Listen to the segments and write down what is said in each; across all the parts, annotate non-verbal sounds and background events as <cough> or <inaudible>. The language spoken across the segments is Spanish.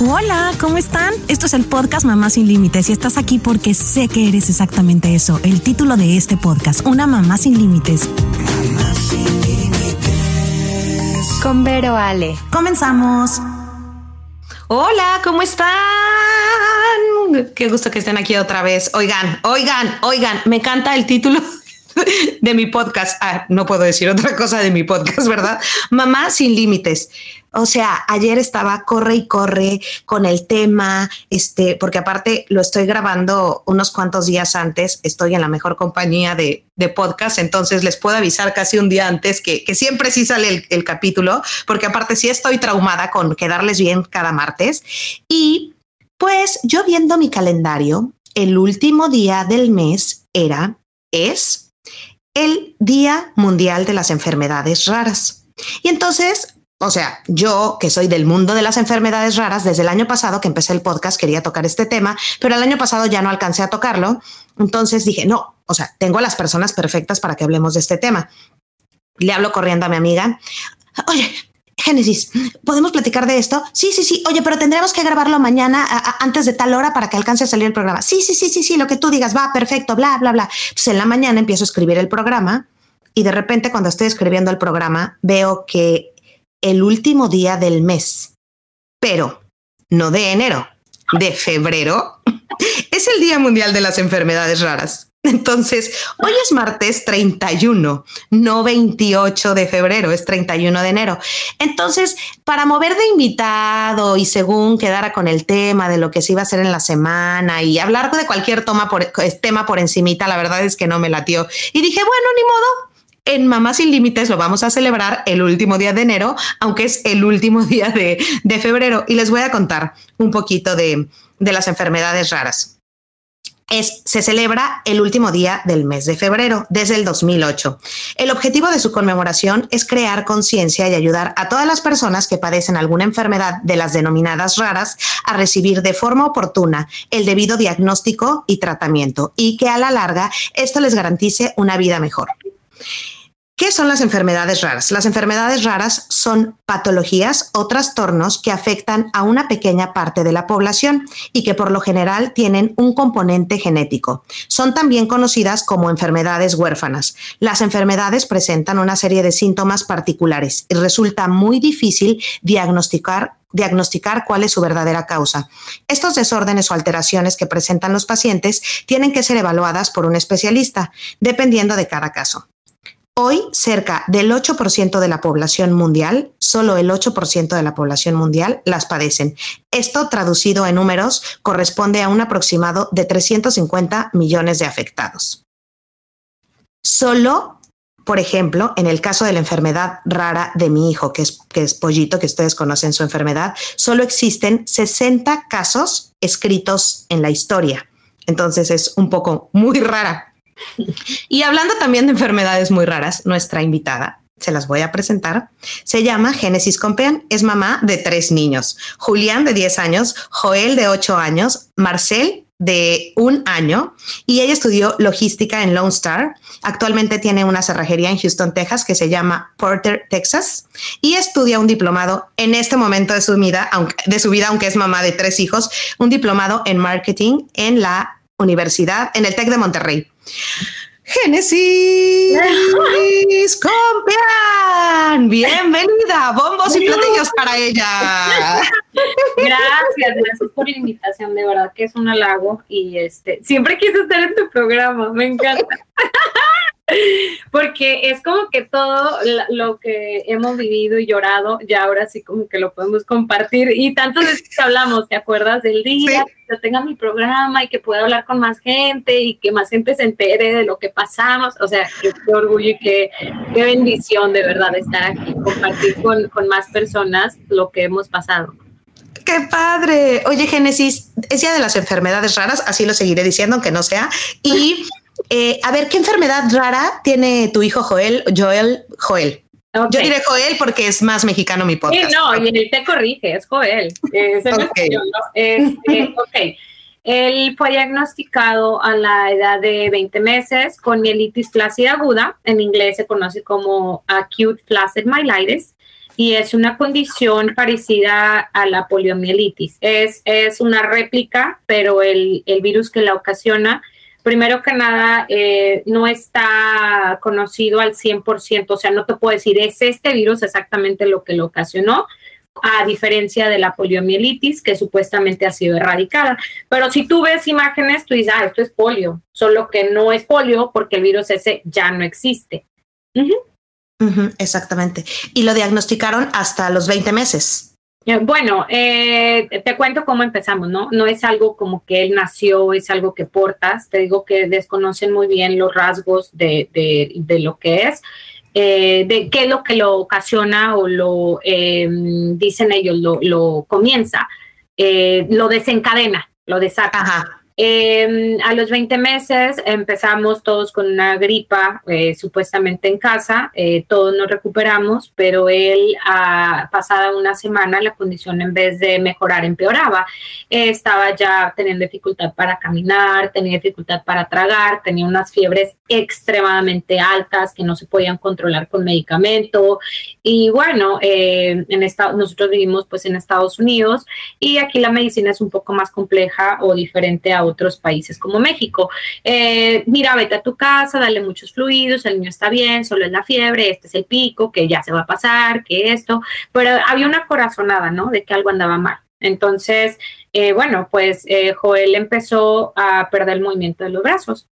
Hola, ¿cómo están? Esto es el podcast Mamá sin Límites y estás aquí porque sé que eres exactamente eso, el título de este podcast, Una Mamá sin Límites. Mamá sin Límites. Con Vero Ale. Comenzamos. Hola, ¿cómo están? Qué gusto que estén aquí otra vez. Oigan, oigan, oigan, me encanta el título <laughs> de mi podcast. Ah, no puedo decir otra cosa de mi podcast, ¿verdad? Mamá sin límites. O sea, ayer estaba corre y corre con el tema, este, porque aparte lo estoy grabando unos cuantos días antes, estoy en la mejor compañía de, podcast, entonces les puedo avisar casi un día antes que, siempre sí sale el, el, capítulo, porque aparte sí estoy traumada con quedarles bien cada martes. Y pues yo viendo mi calendario, el último día del mes era, es el Día Mundial de las Enfermedades Raras. Y entonces o sea, yo que soy del mundo de las enfermedades raras, desde el año pasado que empecé el podcast quería tocar este tema, pero el año pasado ya no alcancé a tocarlo. Entonces dije, no, o sea, tengo a las personas perfectas para que hablemos de este tema. Le hablo corriendo a mi amiga. Oye, Génesis, ¿podemos platicar de esto? Sí, sí, sí. Oye, pero tendremos que grabarlo mañana antes de tal hora para que alcance a salir el programa. Sí, sí, sí, sí, sí, lo que tú digas, va, perfecto, bla, bla, bla. Entonces en la mañana empiezo a escribir el programa y de repente cuando estoy escribiendo el programa veo que el último día del mes, pero no de enero, de febrero, <laughs> es el Día Mundial de las Enfermedades Raras. Entonces, hoy es martes 31, no 28 de febrero, es 31 de enero. Entonces, para mover de invitado y según quedara con el tema de lo que se iba a hacer en la semana y hablar de cualquier toma por, tema por encimita, la verdad es que no me latió. Y dije, bueno, ni modo, en Mamá Sin Límites lo vamos a celebrar el último día de enero, aunque es el último <laughs> día de, febrero. Y les voy a contar un poquito de, de las enfermedades raras. Es, se celebra el último día del mes de febrero, desde el 2008. El objetivo de su conmemoración es crear conciencia y ayudar a todas las personas que padecen alguna enfermedad de las denominadas raras a recibir de forma oportuna el debido diagnóstico y tratamiento y que a la larga esto les garantice una vida mejor. ¿Qué son las enfermedades raras? Las enfermedades raras son patologías o trastornos que afectan a una pequeña parte de la población y que por lo general tienen un componente genético. Son también conocidas como enfermedades huérfanas. Las enfermedades presentan una serie de síntomas particulares y resulta muy difícil diagnosticar diagnosticar cuál es su verdadera causa. Estos desórdenes o alteraciones que presentan los pacientes tienen que ser evaluadas por un especialista, dependiendo de cada caso. Hoy, cerca del 8% de la población mundial, solo el 8% de la población mundial las padecen. Esto, traducido en números, corresponde a un aproximado de 350 millones de afectados. Solo, por ejemplo, en el caso de la enfermedad rara de mi hijo, que es, que es pollito, que ustedes conocen su enfermedad, solo existen 60 casos escritos en la historia. Entonces es un poco muy rara <laughs> y hablando también de enfermedades muy raras, nuestra invitada, se las voy a presentar, se llama Génesis Compean, es mamá de tres niños, Julián de 10 años, Joel de 8 años, Marcel de un año y ella estudió logística en Lone Star. Actualmente tiene una cerrajería en Houston, Texas que se llama Porter, Texas y estudia un diplomado en este momento de su vida, aunque, de su vida, aunque es mamá de tres hijos, un diplomado en marketing en la universidad, en el TEC de Monterrey. Génesis <laughs> Compian, bienvenida, bombos y platillos para ella. <laughs> Gracias, gracias por la invitación, de verdad que es un halago y este, siempre quise estar en tu programa, me encanta. <laughs> <laughs> Porque es como que todo lo que hemos vivido y llorado, ya ahora sí como que lo podemos compartir. Y tantas veces que hablamos, ¿te acuerdas del día? Que yo tenga mi programa y que pueda hablar con más gente y que más gente se entere de lo que pasamos. O sea, qué, orgullo y qué, qué, bendición de verdad estar aquí, compartir con, con más personas lo que hemos pasado. ¡Qué padre! Oye, Génesis, es ya de las enfermedades raras, así lo seguiré diciendo, aunque no sea. Y <laughs> eh, a ver, ¿qué enfermedad rara tiene tu hijo Joel? Joel, Joel. Yo diré Joel porque es más mexicano mi podcast. Sí, no, y él te corrige, es Joel. Es okay. Este, <laughs> ok. Él fue diagnosticado a la edad de 20 meses con mielitis flácida aguda, en inglés se conoce como acute flaccid myelitis, y es una condición parecida a la poliomielitis. Es, es una réplica, pero el, el virus que la ocasiona primero que nada, eh, no está conocido al 100%, o sea, no te puedo decir, es este virus exactamente lo que lo ocasionó, a diferencia de la poliomielitis, que supuestamente ha sido erradicada. Pero si tú ves imágenes, tú dices, ah, esto es polio, solo que no es polio porque el virus ese ya no existe. exactamente. Y lo diagnosticaron hasta los 20 meses. Eh, bueno, eh, te cuento cómo empezamos, ¿no? No es algo como que él nació, es algo que portas. Te digo que desconocen muy bien los rasgos de, de, lo que es, eh, de qué es lo que lo ocasiona o lo em, dicen ellos, lo, lo comienza, lo desencadena, lo desata. Ajá. Em, a los 20 meses empezamos todos con una gripa eh, supuestamente en casa, eh, todos nos recuperamos, pero él a pasada una semana la condición en vez de mejorar empeoraba. estaba ya teniendo dificultad para caminar, tenía dificultad para tragar, tenía unas fiebres extremadamente altas que no se podían controlar con medicamento y bueno, eh, en esta, nosotros vivimos pues en Estados Unidos y aquí la medicina es un poco más compleja o diferente a otros países como México. Eh, mira, vete a tu casa, dale muchos fluidos, el niño está bien, solo es la fiebre, este es el pico, que ya se va a pasar, que esto, pero había una corazonada, ¿no? De que algo andaba mal. Entonces, eh, bueno, pues eh, Joel empezó a perder el movimiento de los brazos.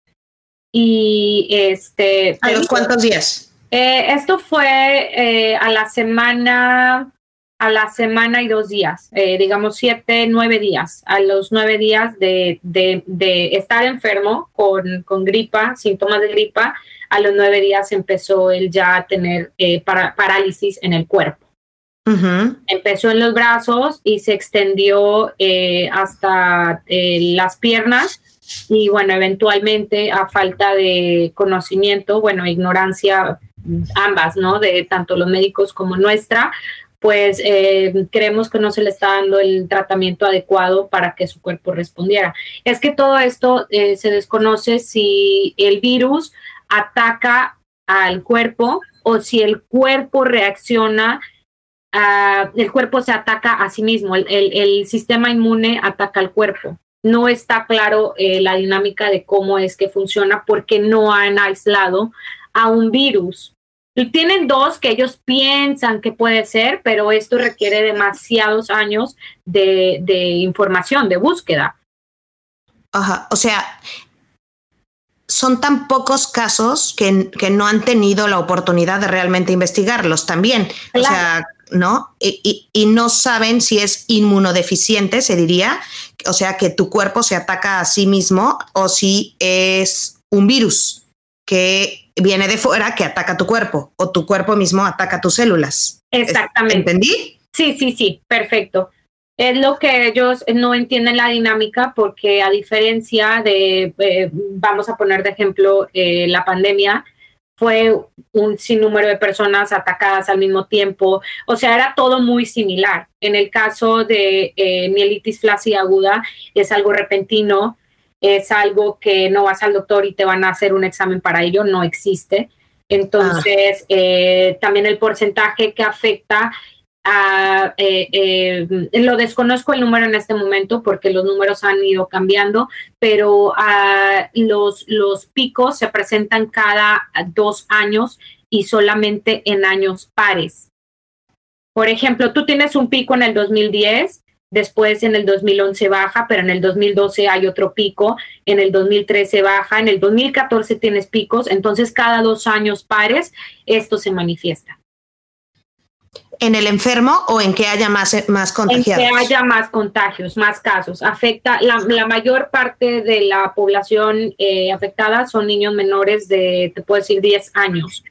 Y este... ¿A los cuántos días? esto fue a la semana a la semana y dos días, eh, digamos siete, nueve días, a los nueve días de, estar enfermo con, con, gripa, síntomas de gripa, a los nueve días empezó él ya a tener eh, parálisis en el cuerpo. Empezó en los brazos y se extendió eh, hasta las piernas y bueno, eventualmente a falta de conocimiento, bueno, ignorancia ambas, ¿no? De tanto los médicos como nuestra, pues eh, creemos que no se le está dando el tratamiento adecuado para que su cuerpo respondiera. Es que todo esto eh, se desconoce si el virus ataca al cuerpo o si el cuerpo reacciona, el cuerpo se ataca a sí mismo, el, sistema inmune ataca al cuerpo. No está claro eh, la dinámica de cómo es que funciona porque no han aislado a un virus tienen dos que ellos piensan que puede ser, pero esto requiere demasiados años de, información, de búsqueda. Ajá, o sea, son tan pocos casos que, no han tenido la oportunidad de realmente investigarlos también. O sea, ¿no? Y, y, no saben si es inmunodeficiente, se diría, o sea, que tu cuerpo se ataca a sí mismo o si es un virus que viene de fuera que ataca tu cuerpo o tu cuerpo mismo ataca tus células. Exactamente. ¿Entendí? Sí, sí, sí, perfecto. Es lo que ellos no entienden la dinámica porque a diferencia de, eh, vamos a poner de ejemplo, eh, la pandemia, fue un sinnúmero de personas atacadas al mismo tiempo, o sea, era todo muy similar. En el caso de eh, mielitis flácida aguda, es algo repentino, es algo que no vas al doctor y te van a hacer un examen para ello, no existe. Entonces, eh, también el porcentaje que afecta a, eh, eh, lo desconozco el número en este momento porque los números han ido cambiando, pero los, los picos se presentan cada dos años y solamente en años pares. Por ejemplo, tú tienes un pico en el 2010 después en el 2011 baja, pero en el 2012 hay otro pico, en el 2013 baja, en el 2014 tienes picos, entonces cada dos años pares esto se manifiesta. ¿En el enfermo o en que haya más, más contagiados? En que haya más contagios, más casos. Afecta, la, mayor parte de la población eh, afectada son niños menores de, te puedo decir, 10 años.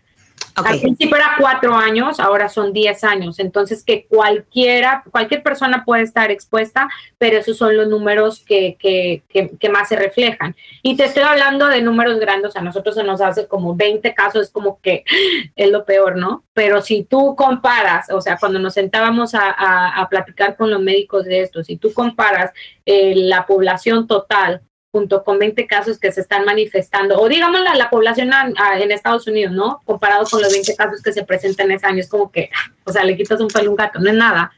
Al principio era cuatro años, ahora son diez años. Entonces, que cualquiera, cualquier persona puede estar expuesta, pero esos son los números que, que, que, más se reflejan. Y te estoy hablando de números grandes, a nosotros se nos hace como 20 casos, es como que <laughs> es lo peor, ¿no? Pero si tú comparas, o sea, cuando nos sentábamos a, a, platicar con los médicos de esto, si tú comparas eh, la población total junto con 20 casos que se están manifestando, o digamos la, la población en Estados Unidos, ¿no? Comparado con los 20 casos que se presentan en ese año, es como que, o sea, le quitas un pelo un gato, no es nada.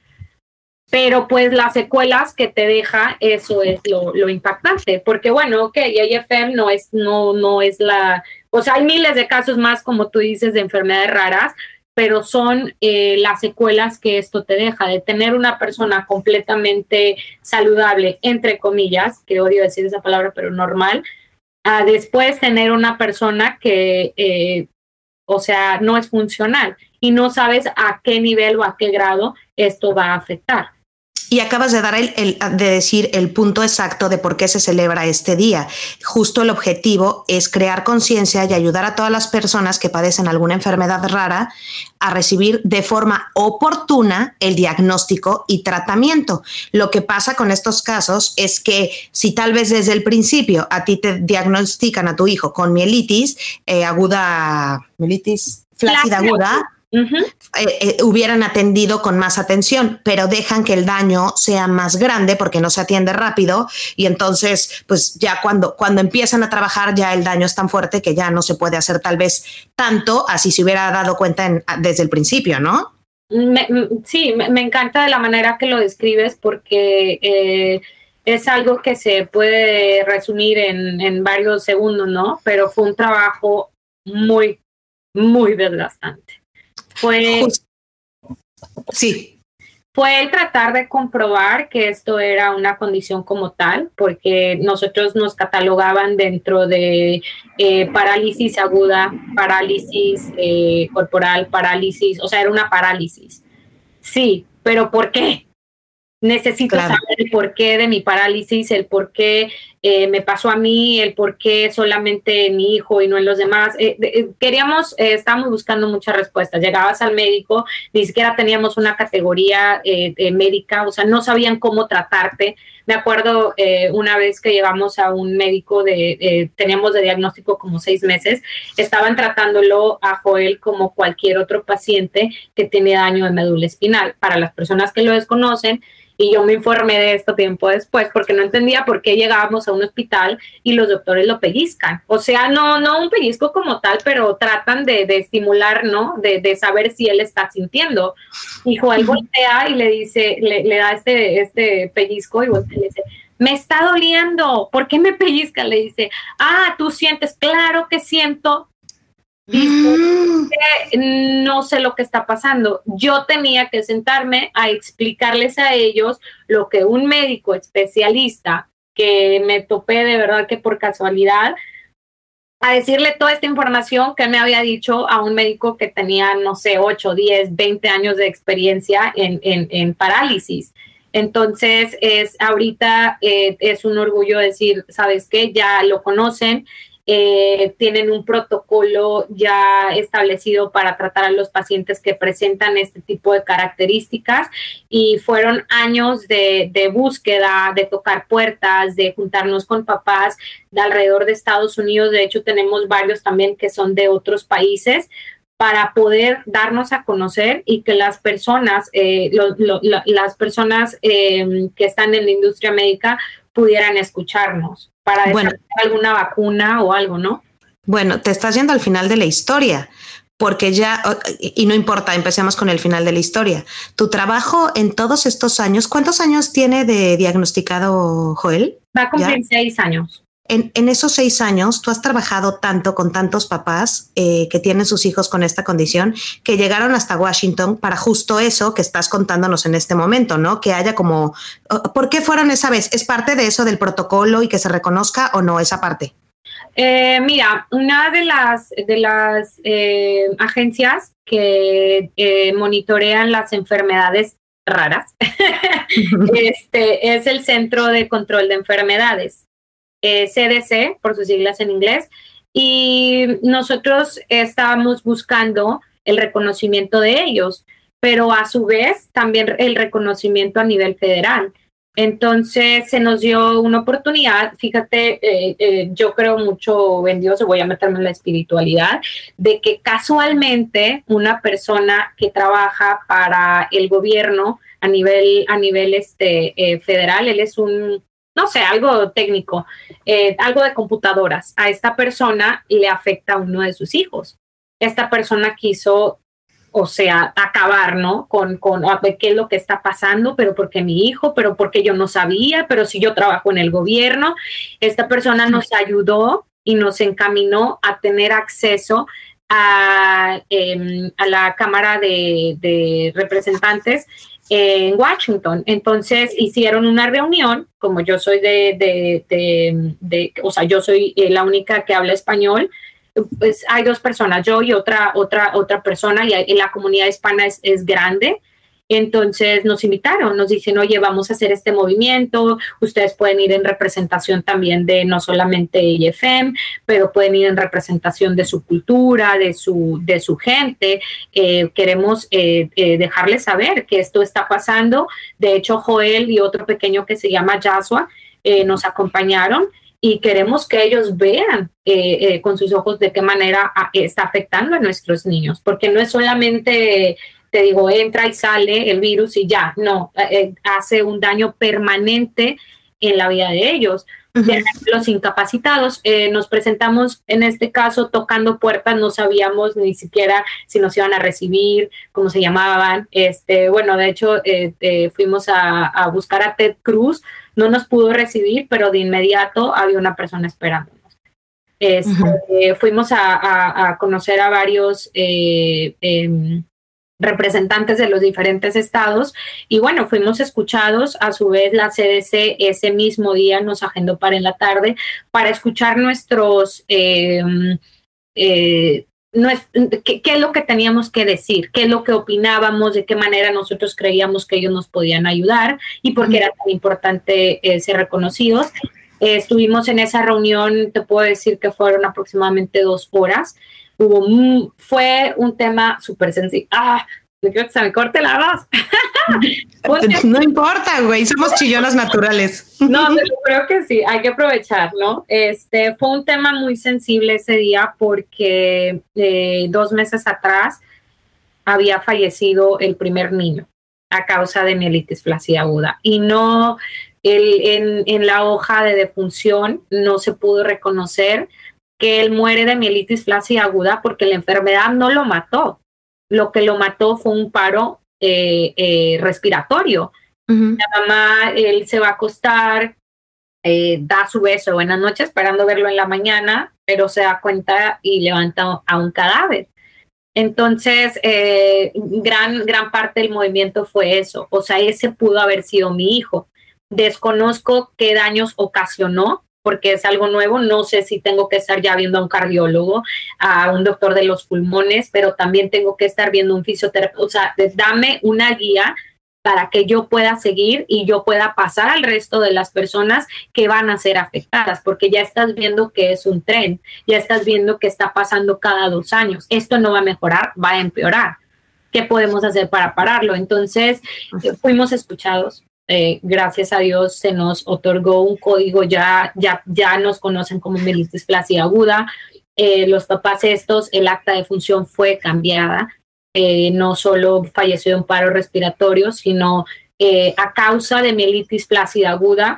Pero pues las secuelas que te deja, eso es lo, lo impactante, porque bueno, ok, AFM no es, no, no es la, o sea, hay miles de casos más, como tú dices, de enfermedades raras, pero son eh, las secuelas que esto te deja, de tener una persona completamente saludable, entre comillas, que odio decir esa palabra, pero normal, a después tener una persona que, eh, o sea, no es funcional y no sabes a qué nivel o a qué grado esto va a afectar. Y acabas de dar el, de decir el punto exacto de por qué se celebra este día. Justo el objetivo es crear conciencia y ayudar a todas las personas que padecen alguna enfermedad rara a recibir de forma oportuna el diagnóstico y tratamiento. Lo que pasa con estos casos es que si tal vez desde el principio a ti te diagnostican a tu hijo con mielitis eh, aguda, mielitis flácida aguda, eh, eh, hubieran atendido con más atención, pero dejan que el daño sea más grande porque no se atiende rápido y entonces, pues ya cuando, cuando empiezan a trabajar ya el daño es tan fuerte que ya no se puede hacer tal vez tanto así se hubiera dado cuenta desde el principio, ¿no? sí, me, encanta de la manera que lo describes porque eh, es algo que se puede resumir en, en varios segundos, ¿no? Pero fue un trabajo muy, muy desgastante fue... Sí. Fue el tratar de comprobar que esto era una condición como tal, porque nosotros nos catalogaban dentro de eh, parálisis aguda, parálisis eh, corporal, parálisis, o sea, era una parálisis. Sí, pero ¿por qué? Necesito saber el porqué de mi parálisis, el por qué eh, me pasó a mí, el por qué solamente en mi hijo y no en los demás. Eh, eh, queríamos, estábamos buscando muchas respuestas. Llegabas al médico, ni siquiera teníamos una categoría médica, o sea, no sabían cómo tratarte. Me acuerdo una vez que llevamos a un médico de, teníamos de diagnóstico como seis meses, estaban tratándolo a Joel como cualquier otro paciente que tiene daño de médula espinal. Para las personas que lo desconocen, y yo me informé de esto tiempo después porque no entendía por qué llegábamos a un hospital y los doctores lo pellizcan. O sea, no, no un pellizco como tal, pero tratan de, estimular, ¿no? De, saber si él está sintiendo. Y Joel voltea y le dice, le, da este, este pellizco y voltea y le dice, me está doliendo, ¿por qué me pellizca? Le dice, ah, tú sientes, claro que siento, Mm. no sé lo que está pasando. Yo tenía que sentarme a explicarles a ellos lo que un médico especialista me topé de verdad que por casualidad, a decirle toda esta información que me había dicho a un médico que tenía, no sé, 8, 10, 20 años de experiencia en, en, parálisis. Entonces, es ahorita eh, es un orgullo decir, ¿sabes qué? Ya lo conocen, eh, tienen un protocolo ya establecido para tratar a los pacientes que presentan este tipo de características y fueron años de, búsqueda, de tocar puertas, de juntarnos con papás de alrededor de Estados Unidos. De hecho, tenemos varios también que son de otros países para poder darnos a conocer y que las personas, eh, las personas eh, que están en la industria médica pudieran escucharnos para bueno, alguna vacuna o algo, ¿no? Bueno, te estás yendo al final de la historia, porque ya, y no importa, empecemos con el final de la historia. Tu trabajo en todos estos años, ¿cuántos años tiene de diagnosticado Joel? Va a cumplir seis años en, esos seis años, tú has trabajado tanto con tantos papás eh, que tienen sus hijos con esta condición que llegaron hasta Washington para justo eso que estás contándonos en este momento, ¿no? Que haya como, ¿por qué fueron esa vez? ¿Es parte de eso del protocolo y que se reconozca o no esa parte? Eh, mira, una de las, de las eh, agencias que monitorean las enfermedades raras <laughs> <laughs> este, es el Centro de Control de Enfermedades. CDC, eh, por sus siglas en inglés, y nosotros estábamos buscando el reconocimiento de ellos, pero a su vez también el reconocimiento a nivel federal. Entonces se nos dio una oportunidad, fíjate, eh, eh, yo creo mucho en Dios, voy a meterme en la espiritualidad, de que casualmente una persona que trabaja para el gobierno a nivel, a nivel este, federal, él es un, no sé, algo técnico, algo de computadoras, a esta persona le afecta a uno de sus hijos. Esta persona quiso o sea, acabar, ¿no? Con, con a ver qué es lo que está pasando, pero porque mi hijo, pero porque yo no sabía, pero si yo trabajo en el gobierno, esta persona nos ayudó y nos encaminó a tener acceso a, em, a la Cámara de, Representantes en Washington. Entonces hicieron una reunión, como yo soy de, de, de o sea, yo soy eh, la única que habla español, pues hay dos personas, yo y otra, otra, otra persona, y, la comunidad hispana es, es, grande. Entonces nos invitaron, nos dicen, oye, vamos a hacer este movimiento, ustedes pueden ir en representación también de no solamente IFM, pero pueden ir en representación de su cultura, de su, de su gente. Eh, queremos eh, eh, dejarles saber que esto está pasando. De hecho, Joel y otro pequeño que se llama Yasua nos acompañaron y queremos que ellos vean con sus ojos de qué manera ah, está afectando a nuestros niños, porque no es solamente, te digo, entra y sale el virus y ya, no, eh, hace un daño permanente en la vida de ellos. Los incapacitados, nos presentamos en este caso tocando puertas, no sabíamos ni siquiera si nos iban a recibir, cómo se llamaban. Este, bueno, de hecho, fuimos a, a buscar a Ted Cruz, no nos pudo recibir, pero de inmediato había una persona esperándonos. Este, fuimos a, conocer a varios eh, em, representantes de los diferentes estados y bueno, fuimos escuchados. A su vez, la CDC ese mismo día nos agendó para en la tarde para escuchar nuestros... Em, eh, no es, ¿qué, es lo que teníamos que decir, qué es lo que opinábamos, de qué manera nosotros creíamos que ellos nos podían ayudar y por qué era tan importante eh, ser reconocidos. Eh, estuvimos en esa reunión, te puedo decir que fueron aproximadamente dos horas. Hubo, fue un tema súper sencillo. Ah, creo que se me corte la voz. <laughs> no importa, güey, somos chillonas naturales. no, pero creo que sí, hay que aprovechar, ¿no? Este fue un tema muy sensible ese día porque eh, dos meses atrás había fallecido el primer niño a causa de mielitis flácida aguda y no el, en, en la hoja de defunción no se pudo reconocer que él muere de mielitis flácida aguda porque la enfermedad no lo mató, lo que lo mató fue un paro eh, eh, respiratorio. La mamá, él se va a acostar, eh, da su beso, buenas noches, esperando verlo en la mañana, pero se da cuenta y levanta a un cadáver. Entonces, gran, gran parte del movimiento fue eso. O sea, ese pudo haber sido mi hijo. Desconozco qué daños ocasionó, porque es algo nuevo. No sé si tengo que estar ya viendo a un cardiólogo, a un doctor de los pulmones, pero también tengo que estar viendo un fisioterapeuta. O sea, dame una guía para que yo pueda seguir y yo pueda pasar al resto de las personas que van a ser afectadas, porque ya estás viendo que es un tren, ya estás viendo que está pasando cada dos años. Esto no va a mejorar, va a empeorar. ¿Qué podemos hacer para pararlo? Entonces, fuimos escuchados, eh, gracias a Dios se nos otorgó un código, ya, ya, ya nos conocen como mielitis flácida aguda. Eh, los papás estos, el acta de función fue cambiada. Eh, no solo falleció de un paro respiratorio, sino a causa de mielitis flácida aguda,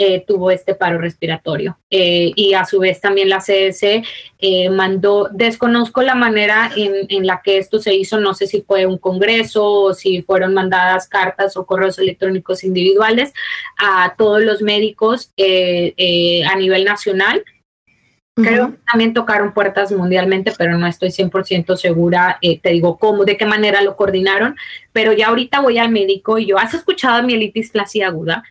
eh, tuvo este paro respiratorio. Eh, y a su vez también la CDC eh, mandó, desconozco la manera en, la que esto se hizo, no sé si fue un congreso o si fueron mandadas cartas o correos electrónicos individuales a todos los médicos a nivel nacional. Creo que también tocaron puertas mundialmente, pero no estoy 100% segura, te digo cómo, de qué manera lo coordinaron, pero ya ahorita voy al médico y yo, ¿has escuchado mielitis flácida aguda?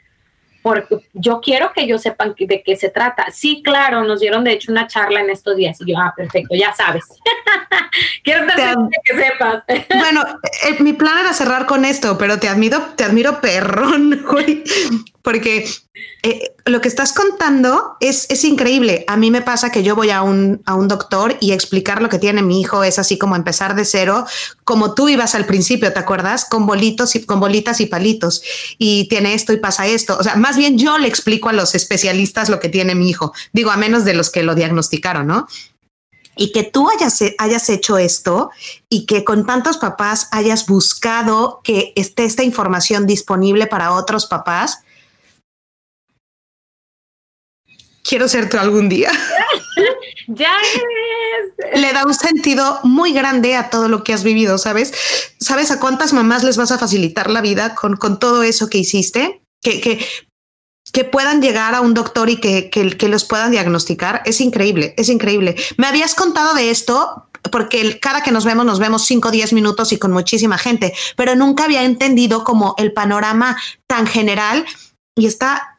Porque yo quiero que ellos sepan de qué se trata. Sí, claro, nos dieron de hecho una charla en estos días y yo, ah, perfecto, ya sabes. <laughs> quiero que sepas. <laughs> bueno, eh, mi plan era cerrar con esto, pero te admiro, te admiro perrón, <laughs> güey, porque eh, lo que estás contando es, es increíble. A mí me pasa que yo voy a un, a un doctor y explicar lo que tiene mi hijo es así como empezar de cero, como tú ibas al principio, ¿te acuerdas? Con bolitos y con bolitas y palitos. Y tiene esto y pasa esto. O sea, más bien yo le explico a los especialistas lo que tiene mi hijo. Digo, a menos de los que lo diagnosticaron, ¿no? y que tú hayas, hayas hecho esto y que con tantos papás hayas buscado que esté esta información disponible para otros papás. Quiero ser tú algún día. <laughs> ya es. Le da un sentido muy grande a todo lo que has vivido, ¿sabes? ¿Sabes a cuántas mamás les vas a facilitar la vida con, con todo eso que hiciste? Que, que que puedan llegar a un doctor y que, que, los puedan diagnosticar es increíble, es increíble. Me habías contado de esto porque cada que nos vemos nos vemos 5 o 10 minutos y con muchísima gente, pero nunca había entendido como el panorama tan general y está,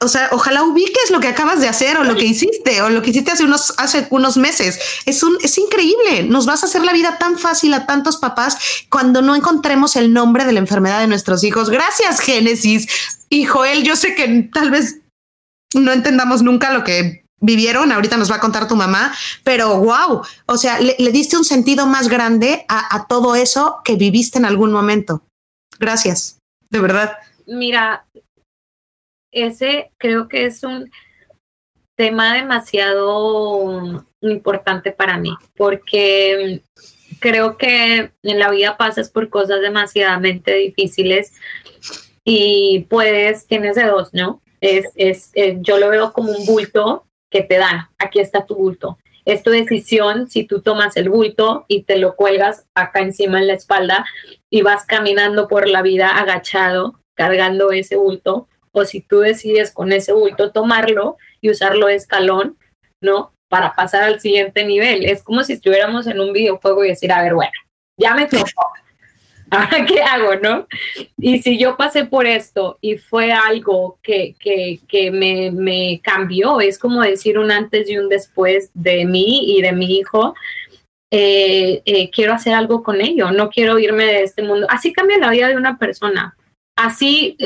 o sea, ojalá ubiques lo que acabas de hacer o lo que hiciste o lo que hiciste hace unos, hace unos meses. Es un, es increíble. Nos vas a hacer la vida tan fácil a tantos papás cuando no encontremos el nombre de la enfermedad de nuestros hijos. Gracias, Génesis. Y Joel, yo sé que tal vez no entendamos nunca lo que vivieron, ahorita nos va a contar tu mamá, pero wow, o sea, le, diste un sentido más grande a, a todo eso que viviste en algún momento. Gracias, de verdad. Mira, ese creo que es un tema demasiado importante para mí, porque creo que en la vida pasas por cosas demasiadamente difíciles y puedes, tienes de dos, ¿no? Es, es, yo lo veo como un bulto que te dan, aquí está tu bulto. Es tu decisión si tú tomas el bulto y te lo cuelgas acá encima en la espalda y vas caminando por la vida agachado, cargando ese bulto, o si tú decides con ese bulto tomarlo y usarlo de escalón, ¿no? Para pasar al siguiente nivel. Es como si estuviéramos en un videojuego y decir, a ver, bueno, ya me tocó. <laughs> ¿Ahora qué hago, no? Y si yo pasé por esto y fue algo que, que, que me, me, cambió, es como decir un antes y un después de mí y de mi hijo, eh, eh, quiero hacer algo con ello, no quiero irme de este mundo. Así cambia la vida de una persona. Así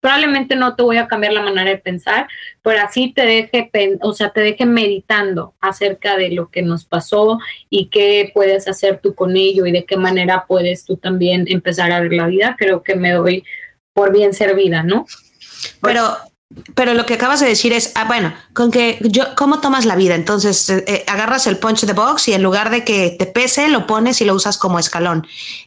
probablemente no te voy a cambiar la manera de pensar, pero así te deje, o sea, te deje meditando acerca de lo que nos pasó y qué puedes hacer tú con ello y de qué manera puedes tú también empezar a ver la vida. Creo que me doy por bien servida, ¿no? Pero pero lo que acabas de decir es, ah, bueno, con que yo, ¿cómo tomas la vida? Entonces, eh, eh, agarras el punch de box y en lugar de que te pese, lo pones y lo usas como escalón.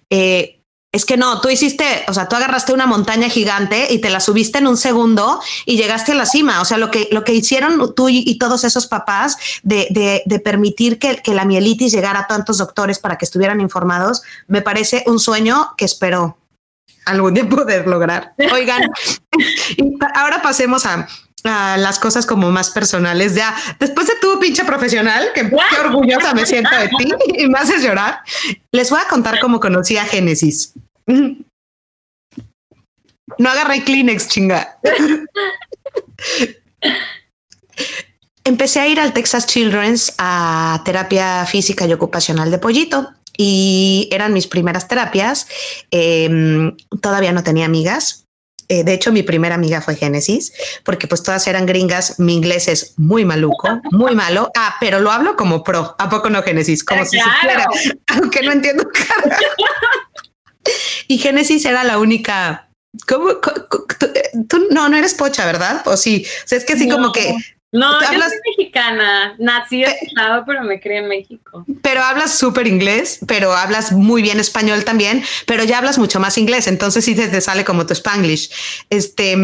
Eh, es que no, tú hiciste, o sea, tú agarraste una montaña gigante y te la subiste en un segundo y llegaste a la cima. O sea, lo que, lo que hicieron tú y, todos esos papás de, de, permitir que, que, la mielitis llegara a tantos doctores para que estuvieran informados, me parece un sueño que espero algún día poder lograr. Oigan, <laughs> ahora pasemos a, a las cosas como más personales. Ya, después de tu pinche profesional, que qué orgullosa me siento de ti <laughs> y me haces llorar, les voy a contar cómo conocí a Génesis. No agarré Kleenex, chinga. Empecé a ir al Texas Children's a terapia física y ocupacional de pollito y eran mis primeras terapias. Em, todavía no tenía amigas, eh, de hecho, mi primera amiga fue Génesis, porque pues todas eran gringas. Mi inglés es muy maluco, muy malo. Ah, pero lo hablo como pro. ¿A poco no, Génesis? Como si supiera, <laughs> aunque no entiendo. <laughs> y Génesis era la única ¿Cómo? Tú, no, no eres pocha, ¿verdad? O sí. O sea, es que así como que no, yo soy mexicana, nací en lado, pero me crié en México. Pero hablas súper inglés, pero hablas muy bien español también, pero ya hablas mucho más inglés, entonces sí te, sale como tu spanglish. Este,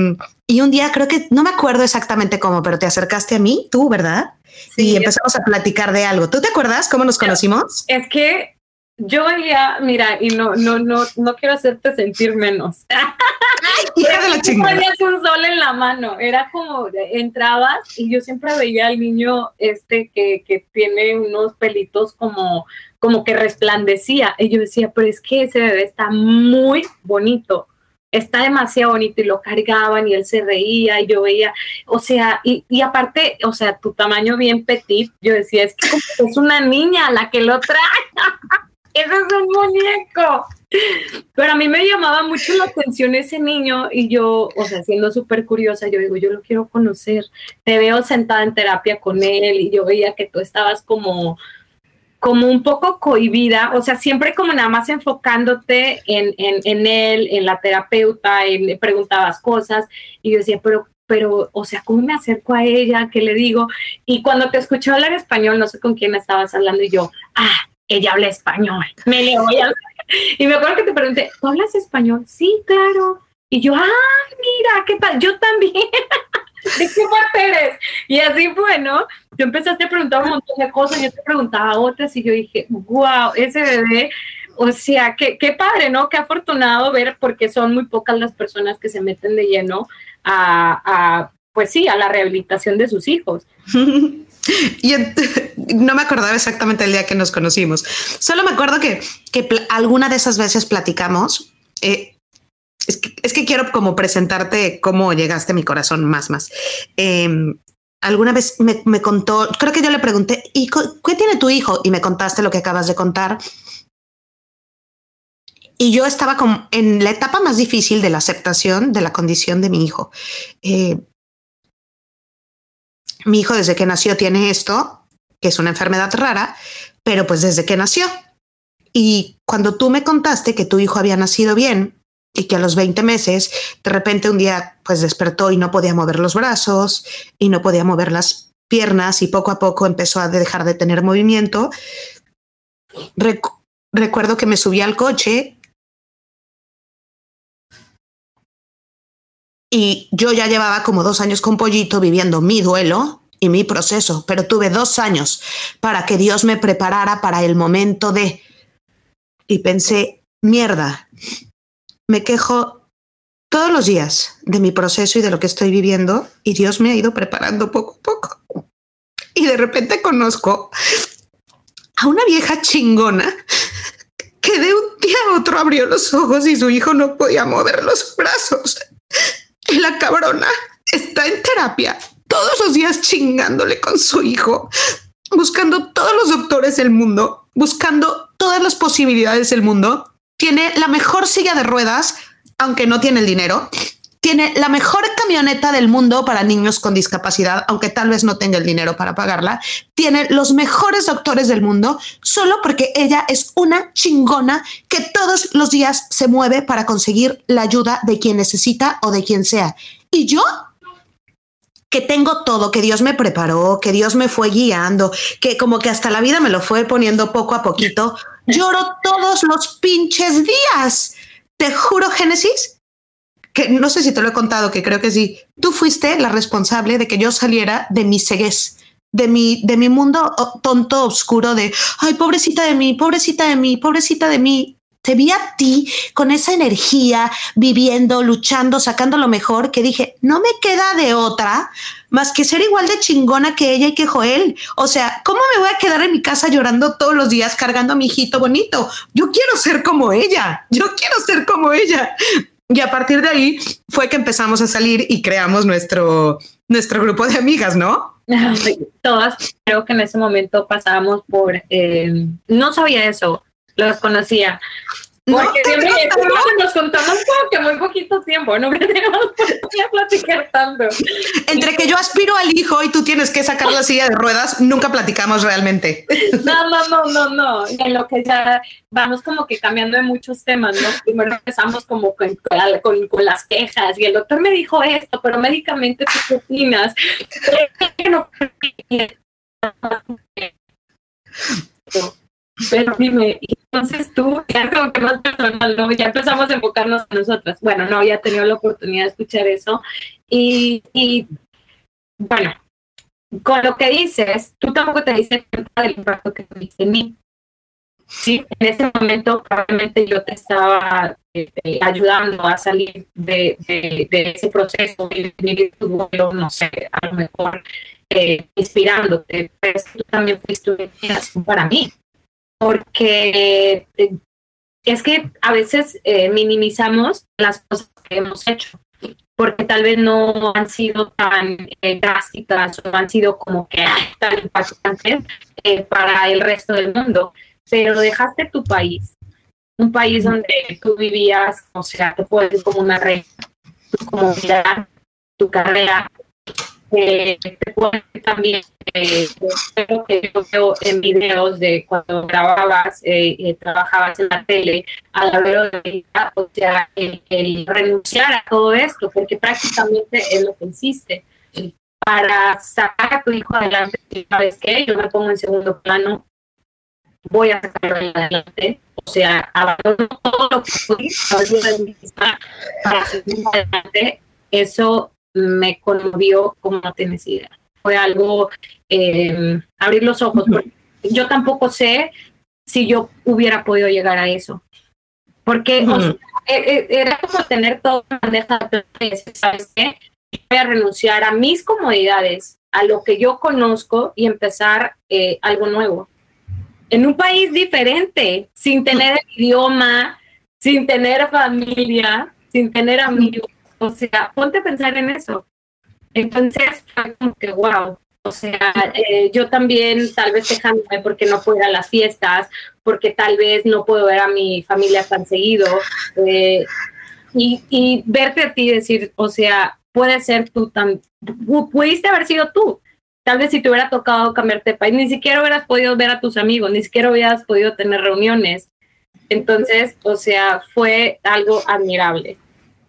y un día creo que, no me acuerdo exactamente cómo, pero te acercaste a mí, tú, ¿verdad? y empezamos a platicar de algo. ¿Tú te acuerdas cómo nos conocimos? Es que yo veía, mira, y no, no, no, no quiero hacerte sentir menos. <laughs> hija de la chingada. Ponías un sol en la mano, era como entrabas y yo siempre veía al niño este que, que tiene unos pelitos como, como que resplandecía. Y yo decía, pero es que ese bebé está muy bonito está demasiado bonito y lo cargaban y él se reía y yo veía, o sea, y, y aparte, o sea, tu tamaño bien petit, yo decía, es que es una niña la que lo trae. <laughs> Ese es un muñeco. Pero a mí me llamaba mucho la atención ese niño y yo, o sea, siendo súper curiosa, yo digo, yo lo quiero conocer. Te veo sentada en terapia con él y yo veía que tú estabas como como un poco cohibida, o sea, siempre como nada más enfocándote en, en, en él, en la terapeuta, y le preguntabas cosas, y yo decía, pero, pero, o sea, ¿cómo me acerco a ella? ¿Qué le digo? Y cuando te escuché hablar español, no sé con quién estabas hablando, y yo, ah, ella habla español, me le voy a... Y me acuerdo que te pregunté, ¿tú hablas español? Sí, claro. Y yo, ah, mira, qué tal, yo también. <laughs> ¿De qué parte eres? Y así fue, ¿no? Yo empezaste a preguntar un montón de cosas, yo te preguntaba otras y yo dije, wow, ese bebé, o sea, qué, qué padre, ¿no? Qué afortunado ver, porque son muy pocas las personas que se meten de lleno a, a pues sí, a la rehabilitación de sus hijos. <laughs> <laughs> Y <laughs> no me acordaba exactamente el día que nos conocimos. Solo me acuerdo que, que alguna de esas veces platicamos. Eh, es, que, quiero como presentarte cómo llegaste a mi corazón más, más. Eh, alguna vez me, contó, creo que yo le pregunté, ¿y qué tiene tu hijo? Y me contaste lo que acabas de contar. Y yo estaba en la etapa más difícil de la aceptación de la condición de mi hijo. Eh, mi hijo desde que nació tiene esto, que es una enfermedad rara, pero pues desde que nació. Y cuando tú me contaste que tu hijo había nacido bien y que a los 20 meses de repente un día pues despertó y no podía mover los brazos y no podía mover las piernas y poco a poco empezó a dejar de tener movimiento, Recu recuerdo que me subí al coche Y yo ya llevaba como dos años con Pollito viviendo mi duelo y mi proceso, pero tuve dos años para que Dios me preparara para el momento de... Y pensé, mierda, me quejo todos los días de mi proceso y de lo que estoy viviendo y Dios me ha ido preparando poco a poco. Y de repente conozco a una vieja chingona que de un día a otro abrió los ojos y su hijo no podía mover los brazos. La cabrona está en terapia todos los días chingándole con su hijo, buscando todos los doctores del mundo, buscando todas las posibilidades del mundo. Tiene la mejor silla de ruedas, aunque no tiene el dinero. Tiene la mejor camioneta del mundo para niños con discapacidad, aunque tal vez no tenga el dinero para pagarla. Tiene los mejores doctores del mundo, solo porque ella es una chingona que todos los días se mueve para conseguir la ayuda de quien necesita o de quien sea. Y yo que tengo todo, que Dios me preparó, que Dios me fue guiando, que como que hasta la vida me lo fue poniendo poco a poquito. Lloro todos los pinches días. Te juro, Génesis, que no sé si te lo he contado, que creo que sí, tú fuiste la responsable de que yo saliera de mi ceguez, de mi, de mi mundo tonto, oscuro, de, ay, pobrecita de mí, pobrecita de mí, pobrecita de mí. Te vi a ti con esa energía, viviendo, luchando, sacando lo mejor, que dije, no me queda de otra más que ser igual de chingona que ella y que Joel. O sea, ¿cómo me voy a quedar en mi casa llorando todos los días cargando a mi hijito bonito? Yo quiero ser como ella, yo quiero ser como ella. Y a partir de ahí fue que empezamos a salir y creamos nuestro, nuestro grupo de amigas, ¿no? Todas, creo que en ese momento pasábamos por, eh, no sabía eso, los conocía, porque siempre nos contamos como que muy poquito tiempo, no <laughs> que tenemos por platicar tanto. Entre que yo aspiro al hijo y tú tienes que sacar la silla de ruedas, nunca platicamos realmente. No, no, no, no, no. En lo que ya vamos como que cambiando de muchos temas, ¿no? Primero empezamos como con, con, con las quejas y el doctor me dijo esto, pero médicamente tú qué opinas. <laughs> Pero dime, entonces tú, ya como que más personal, ¿no? Ya empezamos a enfocarnos en nosotras. Bueno, no había tenido la oportunidad de escuchar eso. Y, y bueno, con lo que dices, tú tampoco te diste cuenta del impacto que tuviste en mí. Sí, en ese momento probablemente yo te estaba este, ayudando a salir de, ese proceso, tu vuelo, no sé, a lo mejor eh, inspirándote, pero tú también fuiste una inspiración para mí porque eh, es que a veces eh, minimizamos las cosas que hemos hecho, porque tal vez no han sido tan eh, drásticas o han sido como que tan impactantes para el resto del mundo, pero dejaste tu país, un país donde tú vivías, o sea, te puedes como una red, tu comunidad, tu carrera, eh, también, eh, que yo veo en videos de cuando grababas, eh, eh trabajabas en la tele, a la de o sea, el, el, renunciar a todo esto, porque prácticamente es lo que hiciste para sacar a tu hijo adelante, ¿sabes qué? Yo me pongo en segundo plano, voy a sacarlo adelante, o sea, abandono todo lo que fui, para seguir adelante, eso me conmovió como no tienes idea. Fue algo, eh, abrir los ojos, yo tampoco sé si yo hubiera podido llegar a eso, porque e, e, era como tener todo bandeja de ¿sabes qué? voy a renunciar a mis comodidades, a lo que yo conozco y empezar eh, algo nuevo. En un país diferente, sin tener el idioma, sin tener familia, sin tener amigos. O sea, ponte a pensar en eso. Entonces, fue como que, wow. O sea, eh, yo también tal vez dejándome porque no puedo a las fiestas, porque tal vez no puedo ver a mi familia tan seguido. Eh, y, y verte a ti decir, o sea, puede ser tú tan, pudiste haber sido tú. Tal vez si te hubiera tocado cambiarte de país, ni siquiera hubieras podido ver a tus amigos, ni siquiera hubieras podido tener reuniones. Entonces, o sea, fue algo admirable.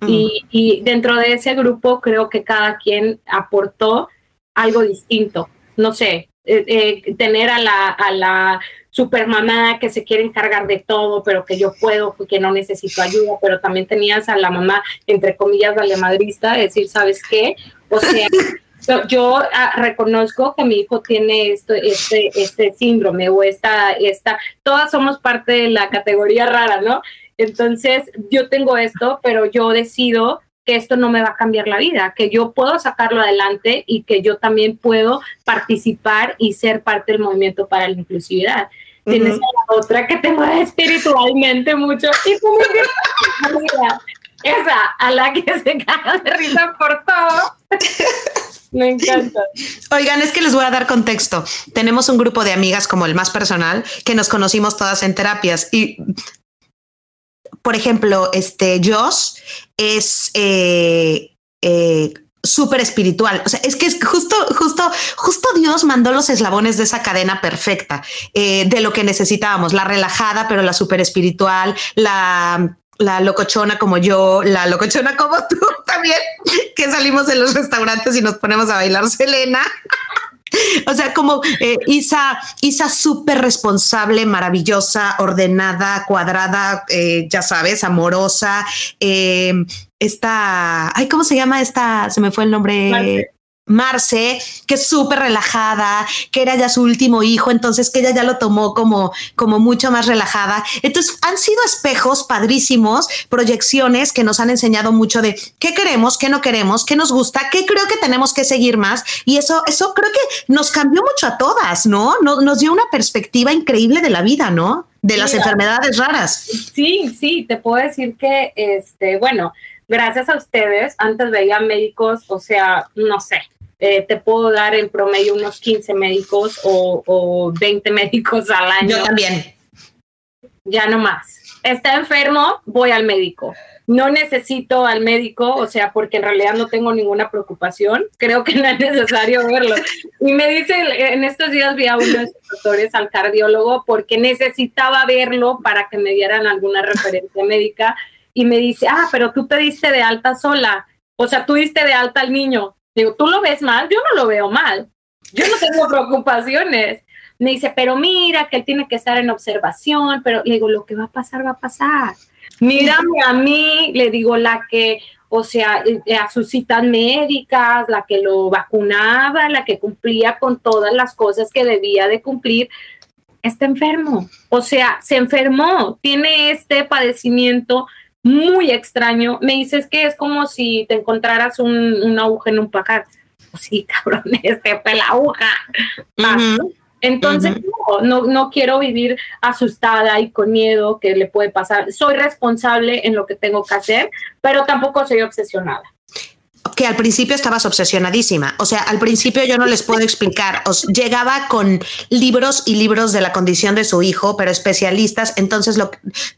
Mm. Y, y, dentro de ese grupo creo que cada quien aportó algo distinto. No sé, eh, eh, tener a la, a la super mamá que se quiere encargar de todo, pero que yo puedo, que no necesito ayuda, pero también tenías a la mamá, entre comillas, valemadrista, decir, ¿sabes qué? O sea, <laughs> yo ah, reconozco que mi hijo tiene esto, este, este síndrome o esta, esta, todas somos parte de la categoría rara, ¿no? Entonces, yo tengo esto, pero yo decido que esto no me va a cambiar la vida, que yo puedo sacarlo adelante y que yo también puedo participar y ser parte del movimiento para la inclusividad. Tienes a la otra que te mueve espiritualmente mucho y tú me esa a la que se caga de risa por todo. Me encanta. Oigan, es que les voy a dar contexto. Tenemos un grupo de amigas como el más personal que nos conocimos todas en terapias y por ejemplo, este Joss es eh, eh, súper espiritual. O sea, es que es justo, justo, justo Dios mandó los eslabones de esa cadena perfecta eh, de lo que necesitábamos, la relajada, pero la súper espiritual, la, la locochona como yo, la locochona como tú <laughs> también, que salimos de los restaurantes y nos ponemos a bailar Selena. <laughs> <laughs> O sea, como eh, Isa, Isa súper responsable, maravillosa, ordenada, cuadrada, eh, ya sabes, amorosa. Eh, esta, ay, ¿cómo se llama esta? Se me fue el nombre. Que es súper relajada, que era ya su último hijo, entonces que ella ya lo tomó como, como mucho más relajada. Entonces han sido espejos padrísimos, proyecciones que nos han enseñado mucho de qué queremos, qué no queremos, qué nos gusta, qué creo que tenemos que seguir más. Y eso, eso creo que nos cambió mucho a todas, ¿no? Nos, nos dio una perspectiva increíble de la vida, ¿no? De las enfermedades raras. Sí, sí, te puedo decir que, este, bueno, gracias a ustedes, antes veía médicos, o sea, no sé, eh, te puedo dar en promedio unos 15 médicos o, 20 médicos al año. Yo también. Ya no más. Está enfermo, voy al médico. No necesito al médico, o sea, porque en realidad no tengo ninguna preocupación. Creo que no es necesario verlo. Y me dice, en estos días vi a uno de sus doctores, al cardiólogo, porque necesitaba verlo para que me dieran alguna referencia médica. Y me dice, ah, pero tú te diste de alta sola. O sea, tú diste de alta al niño. Digo, ¿tú lo ves mal? Yo no lo veo mal. Yo no tengo <laughs> preocupaciones. Me dice, pero mira que él tiene que estar en observación, pero le digo, lo que va a pasar, va a pasar. Mírame a mí, le digo, la que, o sea, eh, a sus citas médicas, la que lo vacunaba, la que cumplía con todas las cosas que debía de cumplir, está enfermo. O sea, se enfermó, tiene este padecimiento muy extraño. Me dices que es como si te encontraras un, una aguja en un pajar. Pues sí, cabrón, <laughs> este la aguja. Entonces, no, no, quiero vivir asustada y con miedo que le puede pasar. Soy responsable en lo que tengo que hacer, pero tampoco soy obsesionada. Que al principio estabas obsesionadísima. O sea, al principio yo no les puedo explicar. Os llegaba con libros y libros de la condición de su hijo, pero especialistas. Entonces lo,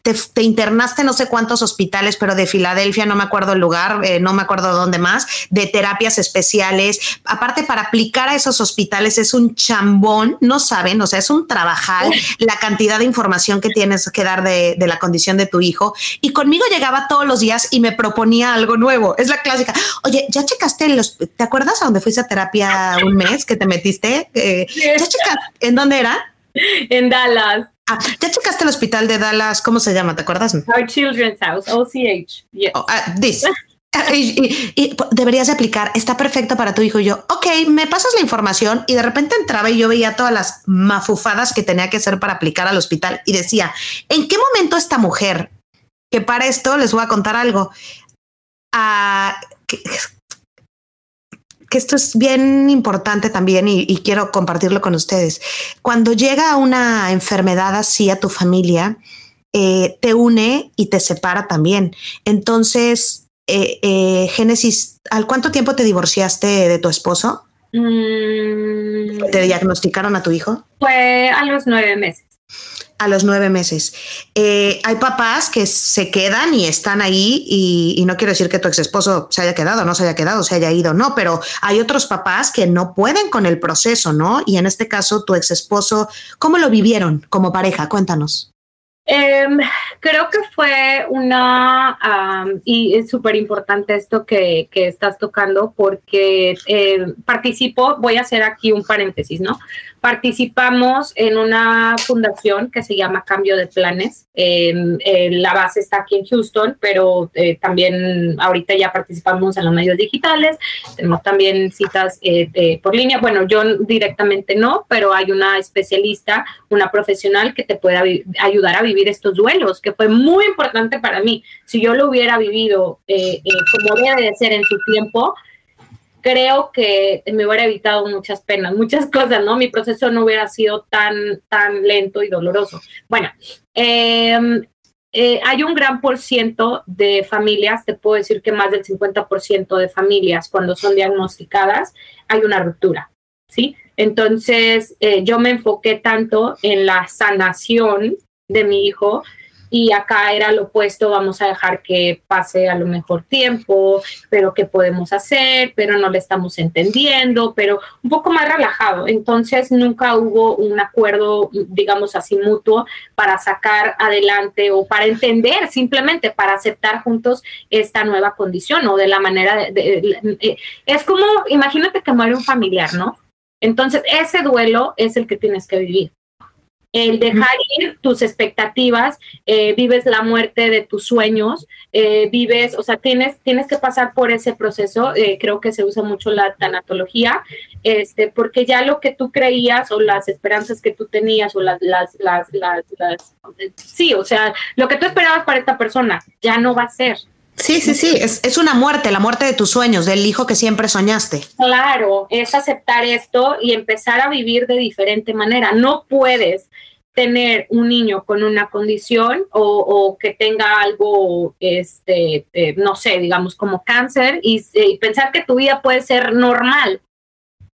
te, te internaste no sé cuántos hospitales, pero de Filadelfia, no me acuerdo el lugar, eh, no me acuerdo dónde más, de terapias especiales. Aparte, para aplicar a esos hospitales es un chambón, no saben, o sea, es un trabajar la cantidad de información que tienes que dar de, de la condición de tu hijo. Y conmigo llegaba todos los días y me proponía algo nuevo. Es la clásica. Oye, ¿ya checaste los, ¿te acuerdas a dónde fuiste a terapia un mes que te metiste? Eh, ¿Ya checaste? ¿En dónde era? En Dallas. Ah, ¿Ya checaste el hospital de Dallas? ¿Cómo se llama? ¿Te acuerdas? Our Children's House, OCH. Yes. Oh, uh, this. Y, y, y, deberías de aplicar, está perfecto para tu hijo. Y yo, ok, me pasas la información y de repente entraba y yo veía todas las mafufadas que tenía que hacer para aplicar al hospital y decía, ¿en qué momento esta mujer? Que para esto les voy a contar algo. Uh, que, que esto es bien importante también y, y, quiero compartirlo con ustedes. Cuando llega una enfermedad así a tu familia, eh, te une y te separa también. Entonces, eh, eh, Génesis, ¿al cuánto tiempo te divorciaste de tu esposo? Mm, ¿Te diagnosticaron a tu hijo? Fue a los nueve meses a los nueve meses. Eh, hay papás que se quedan y están ahí y, no quiero decir que tu ex esposo se haya quedado, no se haya quedado, se haya ido, no, pero hay otros papás que no pueden con el proceso, ¿no? Y en este caso, tu ex esposo, ¿cómo lo vivieron como pareja? Cuéntanos. Eh, creo que fue una, y es súper importante esto que, que, estás tocando, porque eh, participo, voy a hacer aquí un paréntesis, ¿no? Participamos en una fundación que se llama Cambio de Planes. Eh, eh, la base está aquí en Houston, pero eh, también ahorita ya participamos en los medios digitales. Tenemos también citas por línea. Bueno, yo directamente no, pero hay una especialista, una profesional que te puede ayudar a vivir estos duelos, que fue muy importante para mí. Si yo lo hubiera vivido como debe de ser en su tiempo, creo que me hubiera evitado muchas penas, muchas <laughs> cosas, ¿no? Mi proceso no hubiera sido tan, tan lento y doloroso. Bueno, eh, eh, hay un gran por ciento de familias, te puedo decir que más del 50% de familias cuando son diagnosticadas hay una ruptura, ¿sí? Entonces, eh, yo me enfoqué tanto en la sanación de mi hijo y acá era lo opuesto, vamos a dejar que pase a lo mejor tiempo, pero qué podemos hacer, pero no le estamos entendiendo, pero un poco más relajado. Entonces nunca hubo un acuerdo, digamos así, mutuo para sacar adelante o para entender, simplemente para aceptar juntos esta nueva condición o de la manera de, de, de es como, imagínate que muere un familiar, ¿no? Entonces, ese duelo es el que tienes que vivir el dejar ir tus expectativas, eh, vives la muerte de tus sueños, eh, vives, o sea, tienes, tienes que pasar por ese proceso, eh, creo que se usa mucho la tanatología, este, porque ya lo que tú creías o las esperanzas que tú tenías o las, las, las, las, las sí, o sea, lo que tú esperabas para esta persona ya no va a ser. Sí, sí, sí, es, es, una muerte, la muerte de tus sueños, del hijo que siempre soñaste. Claro, es aceptar esto y empezar a vivir de diferente manera. No puedes tener un niño con una condición o, que tenga algo, este, eh, no sé, digamos como cáncer y, y, pensar que tu vida puede ser normal,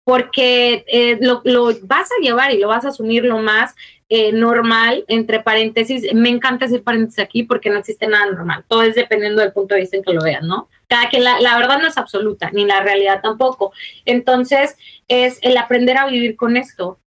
porque eh, lo, lo, vas a llevar y lo vas a asumir lo más eh, normal, entre paréntesis, me encanta decir paréntesis aquí porque no existe nada normal, todo es dependiendo del punto de vista en que lo vean, ¿no? Cada que la, la verdad no es absoluta, ni la realidad tampoco. Entonces, es el aprender a vivir con esto,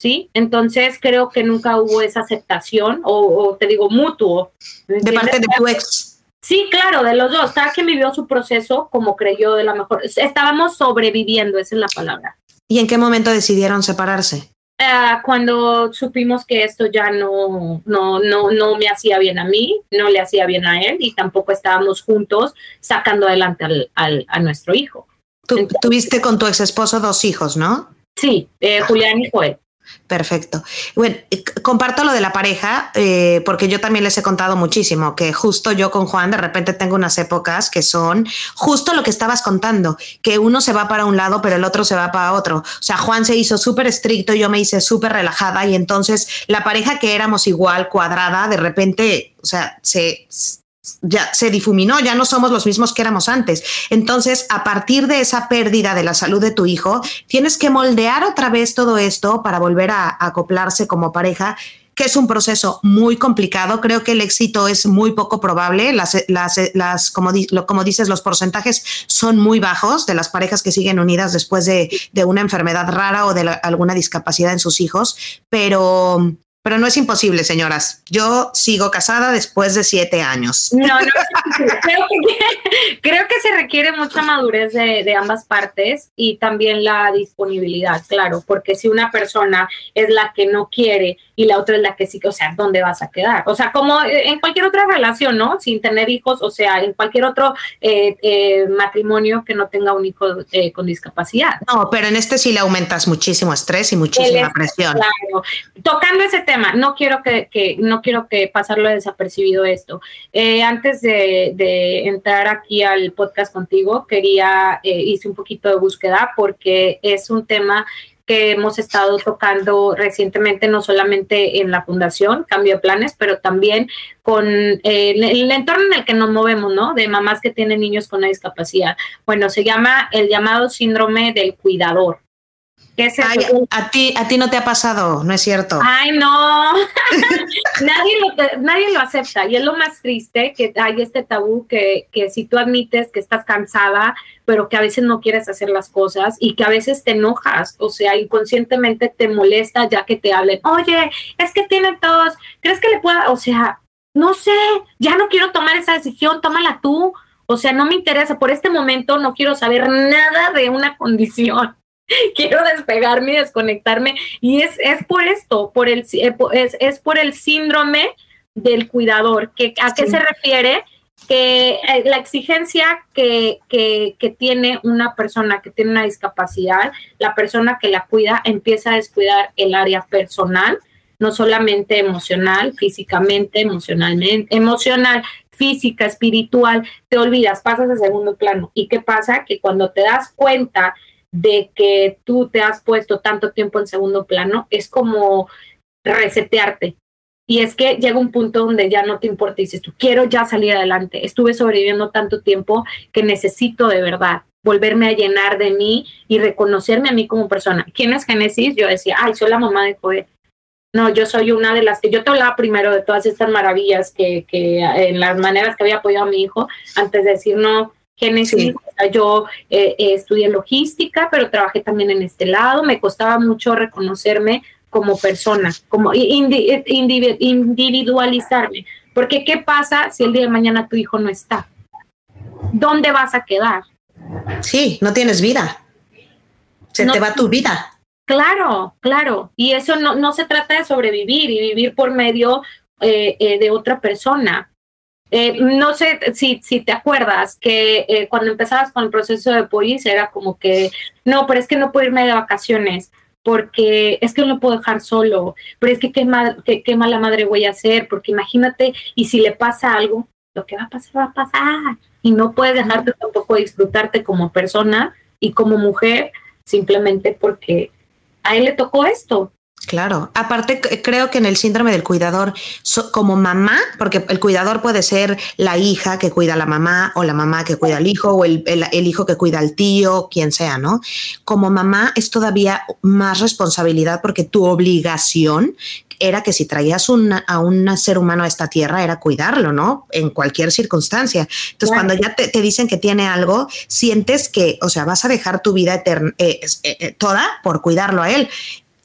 ¿sí? Entonces creo que nunca hubo esa aceptación o, o te digo mutuo. De parte de tu ex. Sí, claro, de los dos. Cada quien vivió su proceso como creyó de la mejor. Estábamos sobreviviendo, esa es la palabra. ¿Y en qué momento decidieron separarse? Uh, cuando supimos que esto ya no, no, no, no me hacía bien a mí, no le hacía bien a él y tampoco estábamos juntos sacando adelante al, al, a nuestro hijo. Tú, Entonces, tuviste con tu ex esposo dos hijos, ¿no? Sí, eh, Julián y Joel. Perfecto. Bueno, comparto lo de la pareja, eh, porque yo también les he contado muchísimo, que justo yo con Juan de repente tengo unas épocas que son justo lo que estabas contando, que uno se va para un lado, pero el otro se va para otro. O sea, Juan se hizo súper estricto, yo me hice súper relajada y entonces la pareja que éramos igual, cuadrada, de repente, o sea, se, ya se difuminó, ya no somos los mismos que éramos antes. Entonces, a partir de esa pérdida de la salud de tu hijo, tienes que moldear otra vez todo esto para volver a, acoplarse como pareja que es un proceso muy complicado. Creo que el éxito es muy poco probable. Las, las, las como, como, dices, los porcentajes son muy bajos de las parejas que siguen unidas después de, de una enfermedad rara o de alguna discapacidad en sus hijos, pero pero no es imposible, señoras. Yo sigo casada después de siete años. No, no, creo, que, <laughs> creo que se requiere mucha madurez de, de, ambas partes y también la disponibilidad, claro, porque si una persona es la que no quiere y la otra es la que sí, o sea, ¿dónde vas a quedar? O sea, como en cualquier otra relación, ¿no? Sin tener hijos, o sea, en cualquier otro eh, eh, matrimonio que no tenga un hijo eh, con discapacidad. No, pero en este sí le aumentas muchísimo estrés y muchísima presión. Claro. Tocando ese tema no quiero que, no quiero que pasarlo desapercibido esto. Eh, antes de, entrar aquí al podcast contigo, quería, eh, hice un poquito de búsqueda porque es un tema que hemos estado tocando recientemente, no solamente en la Fundación Cambio de Planes, pero también con eh, el entorno en el que nos movemos, ¿no? De mamás que tienen niños con una discapacidad. Bueno, se llama el llamado síndrome del cuidador a ti, a ti no te ha pasado, ¿no es cierto? Ay, no. <laughs> nadie, lo, nadie lo acepta. Y es lo más triste que hay este tabú que, que si tú admites que estás cansada, pero que a veces no quieres hacer las cosas y que a veces te enojas, o sea, inconscientemente te molesta ya que te hablen, oye, es que tiene tos, ¿crees que le pueda? O sea, no sé, ya no quiero tomar esa decisión, tómala tú. O sea, no me interesa, por este momento no quiero saber nada de una condición. <laughs> quiero despegarme y desconectarme. Y es, es por esto, por el, eh, es, es por el síndrome del cuidador. Que, ¿A qué se refiere? Que eh, la exigencia que, que, que, tiene una persona que tiene una discapacidad, la persona que la cuida empieza a descuidar el área personal, no solamente emocional, físicamente, emocionalmente, emocional, física, espiritual, te olvidas, pasas a segundo plano. ¿Y qué pasa? Que cuando te das cuenta de que tú te has puesto tanto tiempo en segundo plano, es como resetearte. Y es que llega un punto donde ya no te importa y dices, tú quiero ya salir adelante. Estuve sobreviviendo tanto tiempo que necesito de verdad volverme a llenar de mí y reconocerme a mí como persona. ¿Quién es Génesis? Yo decía, ay, soy la mamá de Joel. No, yo soy una de las que yo te hablaba primero de todas estas maravillas que, que en las maneras que había apoyado a mi hijo, antes de decir, no, Génesis, yo eh, eh, estudié logística, pero trabajé también en este lado. Me costaba mucho reconocerme como persona, como individualizarme. Porque ¿qué pasa si el día de mañana tu hijo no está? ¿Dónde vas a quedar? Sí, no tienes vida. Se te va tu vida. Claro, claro. Y eso no, no se trata de sobrevivir y vivir por medio eh, de otra persona. Eh, no sé si, si te acuerdas que eh, cuando empezabas con el proceso de polis era como que, no, pero es que no puedo irme de vacaciones porque es que no lo puedo dejar solo, pero es que qué, qué, mala madre voy a hacer, porque imagínate, y si le pasa algo, lo que va a pasar va a pasar, y no puedes dejarte tampoco disfrutarte como persona y como mujer simplemente porque a él le tocó esto. Claro, aparte creo que en el síndrome del cuidador, como mamá, porque el cuidador puede ser la hija que cuida a la mamá o la mamá que cuida al hijo o el, hijo que cuida al tío, quien sea, ¿no? Como mamá es todavía más responsabilidad porque tu obligación era que si traías a un ser humano a esta tierra era cuidarlo, ¿no? En cualquier circunstancia. Entonces, cuando ya te, dicen que tiene algo, sientes que, o sea, vas a dejar tu vida eterna, eh, eh, eh, toda por cuidarlo a él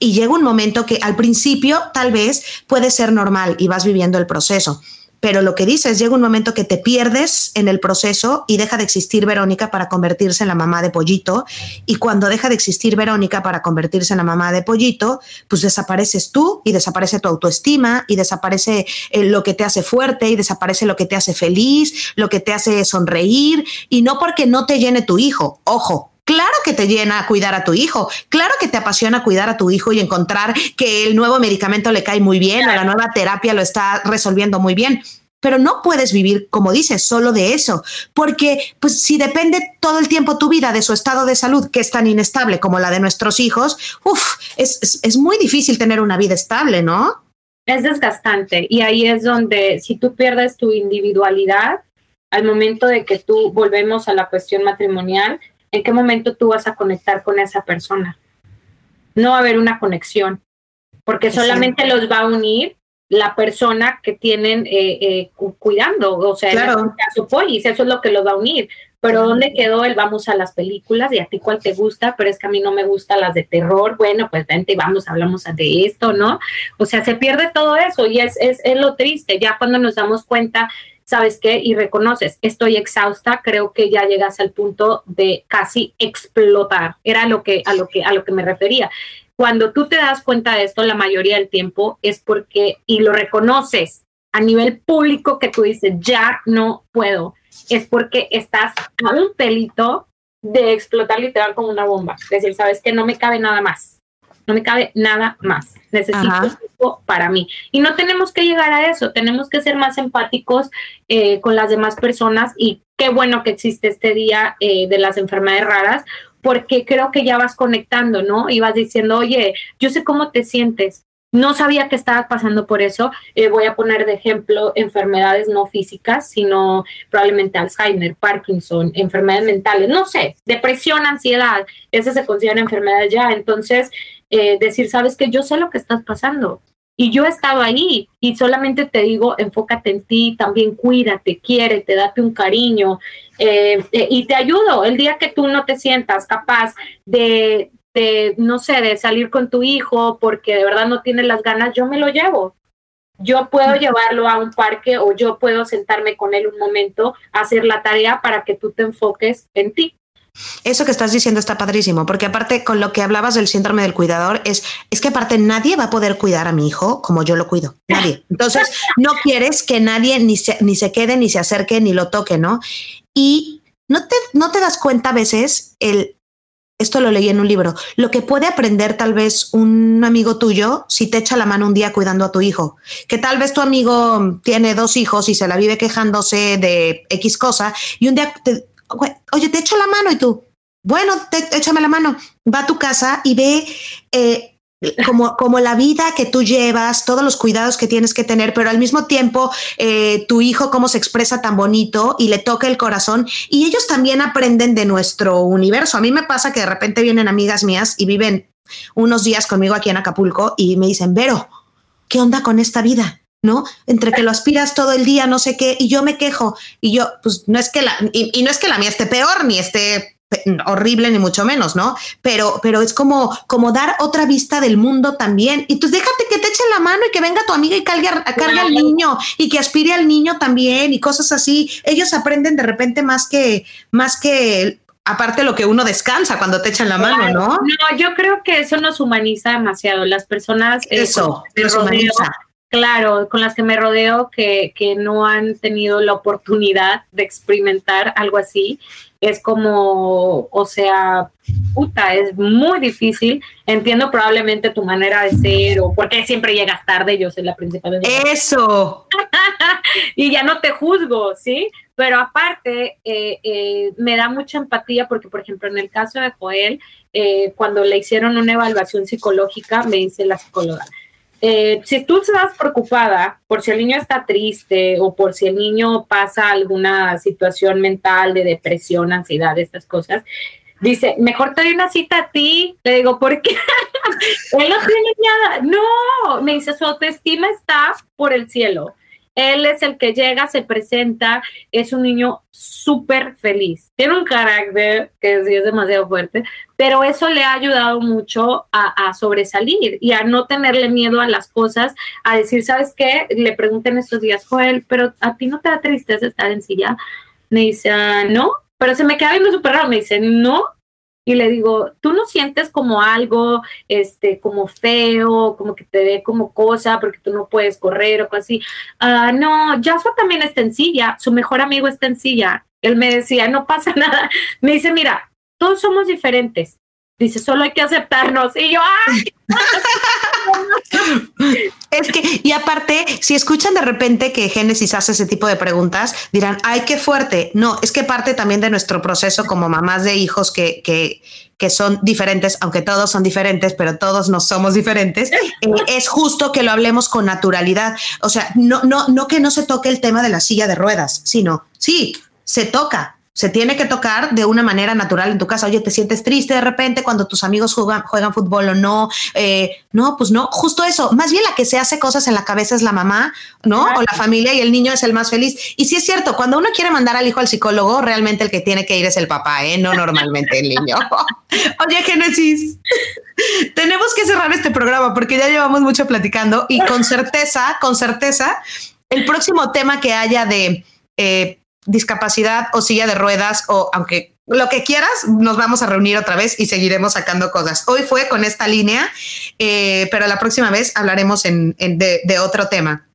y llega un momento que al principio tal vez puede ser normal y vas viviendo el proceso. Pero lo que dices, llega un momento que te pierdes en el proceso y deja de existir Verónica para convertirse en la mamá de Pollito. Y cuando deja de existir Verónica para convertirse en la mamá de Pollito, pues desapareces tú y desaparece tu autoestima y desaparece eh, lo que te hace fuerte y desaparece lo que te hace feliz, lo que te hace sonreír. Y no porque no te llene tu hijo, ojo, Claro que te llena cuidar a tu hijo, claro que te apasiona cuidar a tu hijo y encontrar que el nuevo medicamento le cae muy bien o la nueva terapia lo está resolviendo muy bien, pero no puedes vivir, como dices, solo de eso, porque pues si depende todo el tiempo tu vida de su estado de salud, que es tan inestable como la de nuestros hijos, uf, es, es muy difícil tener una vida estable, ¿no? es desgastante y ahí es donde si tú pierdes tu individualidad, al momento de que tú volvemos a la cuestión matrimonial, ¿en qué momento tú vas a conectar con esa persona? No va a haber una conexión, porque solamente los va a unir la persona que tienen eh, eh, cuidando, o sea, claro. este caso polis, eso es lo que los va a unir. Pero ¿dónde quedó el vamos a las películas y a ti cuál te gusta? Pero es que a mí no me gustan las de terror. Bueno, pues vente, vamos, hablamos de esto, ¿no? O sea, se pierde todo eso y es, es, es lo triste. Ya cuando nos damos cuenta ¿sabes qué? Y reconoces, estoy exhausta, creo que ya llegas al punto de casi explotar. Era lo que, a, lo que, a lo que me refería. Cuando tú te das cuenta de esto, la mayoría del tiempo es porque, y lo reconoces a nivel público que tú dices, ya no puedo, es porque estás a un pelito de explotar literal como una bomba. Es decir, sabes que no me cabe nada más no me cabe nada más. Necesito tiempo para mí. Y no tenemos que llegar a eso, tenemos que ser más empáticos eh, con las demás personas y qué bueno que existe este día eh, de las enfermedades raras, porque creo que ya vas conectando, ¿no? Y vas diciendo, oye, yo sé cómo te sientes, no sabía que estabas pasando por eso. Eh, voy a poner de ejemplo enfermedades no físicas, sino probablemente Alzheimer, Parkinson, enfermedades mentales, no sé, depresión, ansiedad, esas se consideran enfermedades ya. Entonces, eh, decir, sabes que yo sé lo que estás pasando y yo estaba ahí y solamente te digo, enfócate en ti, también cuídate, quiere, te date un cariño eh, eh, y te ayudo. El día que tú no te sientas capaz de, de, no sé, de salir con tu hijo porque de verdad no tienes las ganas, yo me lo llevo. Yo puedo llevarlo a un parque o yo puedo sentarme con él un momento, hacer la tarea para que tú te enfoques en ti. Eso que estás diciendo está padrísimo, porque aparte con lo que hablabas del síndrome del cuidador, es, es que aparte nadie va a poder cuidar a mi hijo como yo lo cuido, nadie. <laughs> Entonces, no quieres que nadie ni se, ni se quede, ni se acerque, ni lo toque, ¿no? Y no te, no te das cuenta a veces el, esto lo leí en un libro, lo que puede aprender tal vez un amigo tuyo si te echa la mano un día cuidando a tu hijo, que tal vez tu amigo tiene dos hijos y se la vive quejándose de X cosa y un día te, oye, te echo la mano y tú, bueno, te, échame la mano, va a tu casa y ve eh, como, como la vida que tú llevas, todos los cuidados que tienes que tener, pero al mismo tiempo eh, tu hijo cómo se expresa tan bonito y le toca el corazón y ellos también aprenden de nuestro universo. A mí me pasa que de repente vienen amigas mías y viven unos días conmigo aquí en Acapulco y me dicen, Vero, ¿qué onda con esta vida? ¿No? Entre que lo aspiras todo el día, no sé qué, y yo me quejo, y yo, pues no es que la, y, no es que la mía esté peor, ni esté horrible, ni mucho menos, ¿no? Pero, pero es como, como dar otra vista del mundo también. Y pues déjate que te echen la mano y que venga tu amiga y cargue, cargue al niño y que aspire al niño también y cosas así. Ellos aprenden de repente más que, más que aparte lo que uno descansa cuando te echan la mano, ¿no? No, yo creo que eso nos humaniza demasiado. Las personas. Eh, eso, nos humaniza claro, con las que me rodeo que, que no han tenido la oportunidad de experimentar algo así, es como, o sea, puta, es muy difícil. Entiendo probablemente tu manera de ser o por qué siempre llegas tarde, yo soy la principal. Eso. <laughs> y ya no te juzgo, ¿sí? Pero aparte, eh, eh, me da mucha empatía porque, por ejemplo, en el caso de Joel, eh, cuando le hicieron una evaluación psicológica, me dice la psicóloga, eh, si tú estás preocupada por si el niño está triste o por si el niño pasa alguna situación mental de depresión, ansiedad, estas cosas, dice, mejor te doy una cita a ti. Le digo, ¿por qué? <laughs> Él no tiene nada. No, me dice, su autoestima está por el cielo. Él es el que llega, se presenta, es un niño súper feliz. Tiene un carácter que sí es demasiado fuerte, pero eso le ha ayudado mucho a, sobresalir y a no tenerle miedo a las cosas, a decir, ¿sabes qué? Le pregunté en estos días, Joel, pero a ti no te da tristeza estar en silla. Me dice, ah, no, pero se me queda viendo súper raro. Me dice, no, y le digo, tú no sientes como algo, este, como feo, como que te dé como cosa porque tú no puedes correr o algo así. Ah, no, Joshua también está en silla, su mejor amigo está en silla. Él me decía, no pasa <laughs> nada. Me dice, mira, todos somos diferentes. Dice, solo hay que aceptarnos. Y yo, ¡ay! <laughs> Es que, y aparte, si escuchan de repente que Génesis hace ese tipo de preguntas, dirán, ay, qué fuerte. No, es que parte también de nuestro proceso como mamás de hijos que, que, que son diferentes, aunque todos son diferentes, pero todos no somos diferentes, eh, es justo que lo hablemos con naturalidad. O sea, no, no, no que no se toque el tema de la silla de ruedas, sino, sí, se toca, se tiene que tocar de una manera natural en tu casa. Oye, te sientes triste de repente cuando tus amigos juegan, juegan fútbol o no. Eh, no, pues no, justo eso. Más bien la que se hace cosas en la cabeza es la mamá, ¿no? O la familia y el niño es el más feliz. Y sí es cierto, cuando uno quiere mandar al hijo al psicólogo, realmente el que tiene que ir es el papá, ¿eh? No normalmente el niño. <laughs> Oye, Génesis, tenemos que cerrar este programa porque ya llevamos mucho platicando y con certeza, con certeza, el próximo tema que haya de... Eh, discapacidad o silla de ruedas o aunque lo que quieras, nos vamos a reunir otra vez y seguiremos sacando cosas. Hoy fue con esta línea, eh, pero la próxima vez hablaremos en, de, otro tema.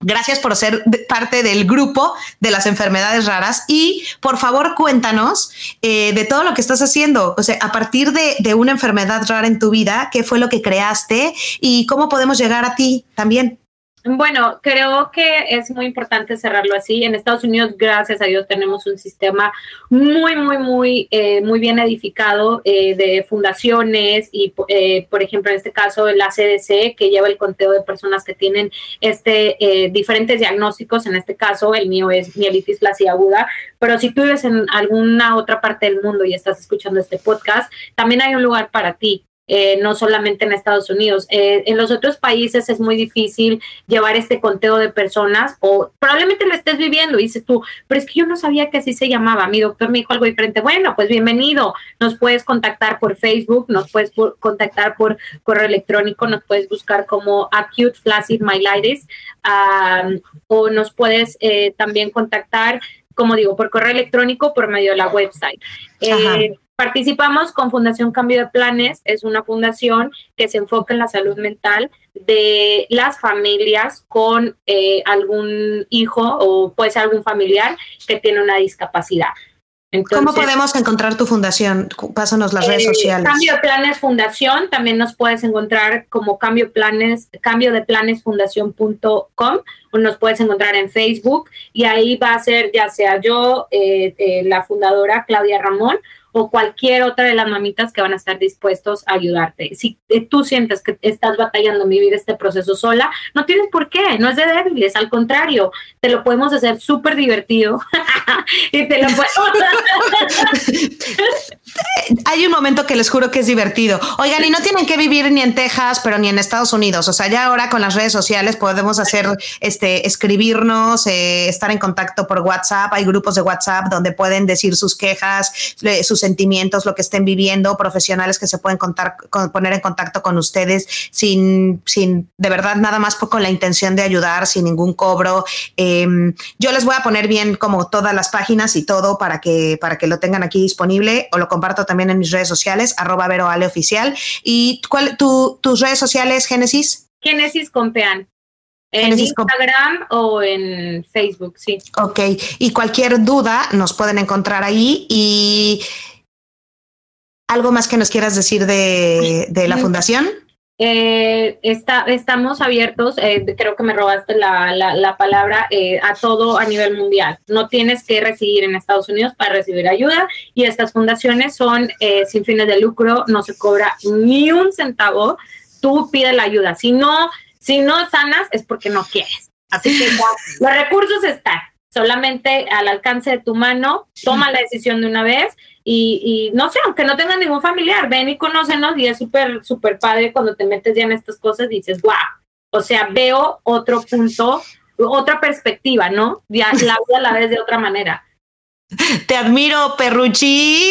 Gracias por ser parte del grupo de las enfermedades raras y por favor cuéntanos eh, de todo lo que estás haciendo. O sea, a partir de, de, una enfermedad rara en tu vida, ¿qué fue lo que creaste y cómo podemos llegar a ti también? Bueno, creo que es muy importante cerrarlo así. En Estados Unidos, gracias a Dios, tenemos un sistema muy, muy, muy, eh, muy bien edificado eh, de fundaciones y, eh, por ejemplo, en este caso, la CDC, que lleva el conteo de personas que tienen este diferentes diagnósticos. En este caso, el mío es mielitis flácida aguda. Pero si tú vives en alguna otra parte del mundo y estás escuchando este podcast, también hay un lugar para ti. Eh, no solamente en Estados Unidos. Eh, en los otros países es muy difícil llevar este conteo de personas o probablemente lo estés viviendo y dices tú, pero es que yo no sabía que así se llamaba. Mi doctor me dijo algo diferente. Bueno, pues bienvenido. Nos puedes contactar por Facebook, nos puedes contactar por correo electrónico, nos puedes buscar como Acute Flaccid Myelitis o nos puedes eh, también contactar como digo, por correo electrónico, por medio de la website. Participamos con Fundación Cambio de Planes, es una fundación que se enfoca en la salud mental de las familias con eh, algún hijo o puede ser algún familiar que tiene una discapacidad. ¿Cómo podemos encontrar tu fundación? Pásanos las redes eh, sociales. Cambio de Planes Fundación, también nos puedes encontrar como Cambio Planes, cambio de planes fundación.com o nos puedes encontrar en Facebook y ahí va a ser ya sea yo, eh, la fundadora Claudia Ramón o cualquier otra de las mamitas que van a estar dispuestos a ayudarte. Si tú sientes que estás batallando vivir este proceso sola, no tienes por qué, no es de débiles, al contrario, te lo podemos hacer súper divertido <laughs> <laughs> Hay un momento que les juro que es divertido. Oigan, y no tienen que vivir ni en Texas, pero ni en Estados Unidos. O sea, ya ahora con las redes sociales podemos hacer, este, escribirnos, eh, estar en contacto por WhatsApp. Hay grupos de WhatsApp donde pueden decir sus quejas, sus sentimientos, lo que estén viviendo, profesionales que se pueden contar, poner en contacto con ustedes sin, sin de verdad nada más con la intención de ayudar, sin ningún cobro. Em, yo les voy a poner bien como todas las páginas y todo para que, para que lo tengan aquí disponible o lo comparto también en mis redes sociales, arroba veroale oficial. ¿Y cuál, tu, tus redes sociales, Génesis? Génesis Compean. En Instagram o en Facebook, sí. Ok, y cualquier duda nos pueden encontrar ahí y ¿Algo más que nos quieras decir de, la fundación? Eh, está, estamos abiertos, eh, creo que me robaste la, palabra, eh, a todo a nivel mundial. No tienes que residir en Estados Unidos para recibir ayuda y estas fundaciones son sin fines de lucro, no se cobra ni un centavo, tú pides la ayuda. Si no, si no sanas es porque no quieres. Así que <laughs> los recursos están solamente al alcance de tu mano, toma la decisión de una vez y, no sé, aunque no tengas ningún familiar, ven y conócenos y es súper, súper padre cuando te metes ya en estas cosas y dices, wow, o sea, veo otro punto, otra perspectiva, ¿no? Ya la vida la ves de otra manera. Te admiro, Perruchis.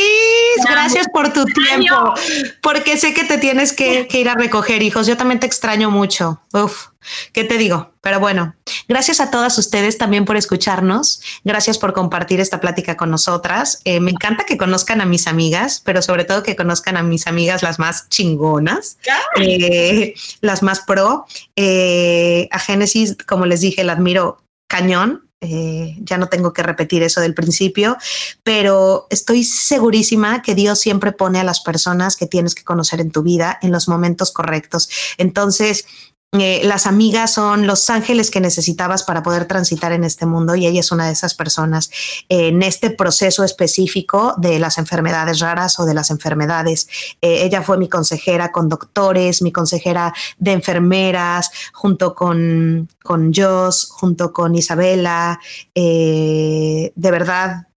Gracias por tu tiempo, porque sé que te tienes que, ir a recoger hijos. Yo también te extraño mucho. Uf, ¿qué te digo? Pero bueno, gracias a todas ustedes también por escucharnos. Gracias por compartir esta plática con nosotras. Eh, me encanta que conozcan a mis amigas, pero sobre todo que conozcan a mis amigas las más chingonas, eh, las más pro. Eh, a Génesis, como les dije, la admiro cañón eh, ya no tengo que repetir eso del principio, pero estoy segurísima que Dios siempre pone a las personas que tienes que conocer en tu vida en los momentos correctos. Entonces, eh, las amigas son los ángeles que necesitabas para poder transitar en este mundo y ella es una de esas personas en este proceso específico de las enfermedades raras o de las enfermedades. Eh, ella fue mi consejera con doctores, mi consejera de enfermeras, junto con, con Joss, junto con Isabela. Eh, de verdad,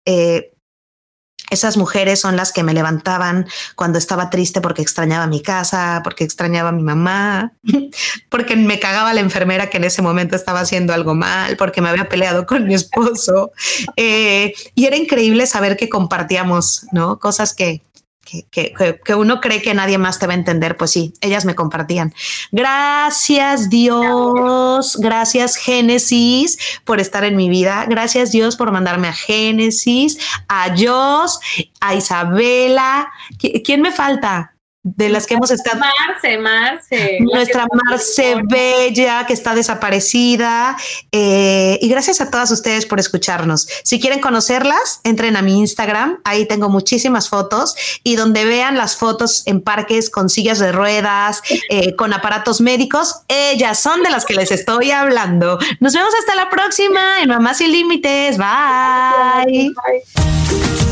esas mujeres son las que me levantaban cuando estaba triste porque extrañaba mi casa, porque extrañaba a mi mamá, <laughs> porque me cagaba la enfermera que en ese momento estaba haciendo algo mal, porque me había peleado con mi esposo. Eh, y era increíble saber que compartíamos, ¿no? Cosas que, que, uno cree que nadie más te va a entender, pues sí, ellas me compartían. Gracias Dios, gracias Génesis por estar en mi vida, gracias Dios por mandarme a Génesis, a Dios, a Isabela. ¿Quién me falta? De las que hemos estado. Marce, Marce. Nuestra Marce Bella, que está desaparecida. Eh, y gracias a todas ustedes por escucharnos. Si quieren conocerlas, entren a mi Instagram. Ahí tengo muchísimas fotos y donde vean las fotos en parques con sillas de ruedas, eh, <laughs> con aparatos médicos, ellas son de las que les estoy hablando. Nos vemos hasta la próxima en Mamás Sin Límites. Bye. Bye.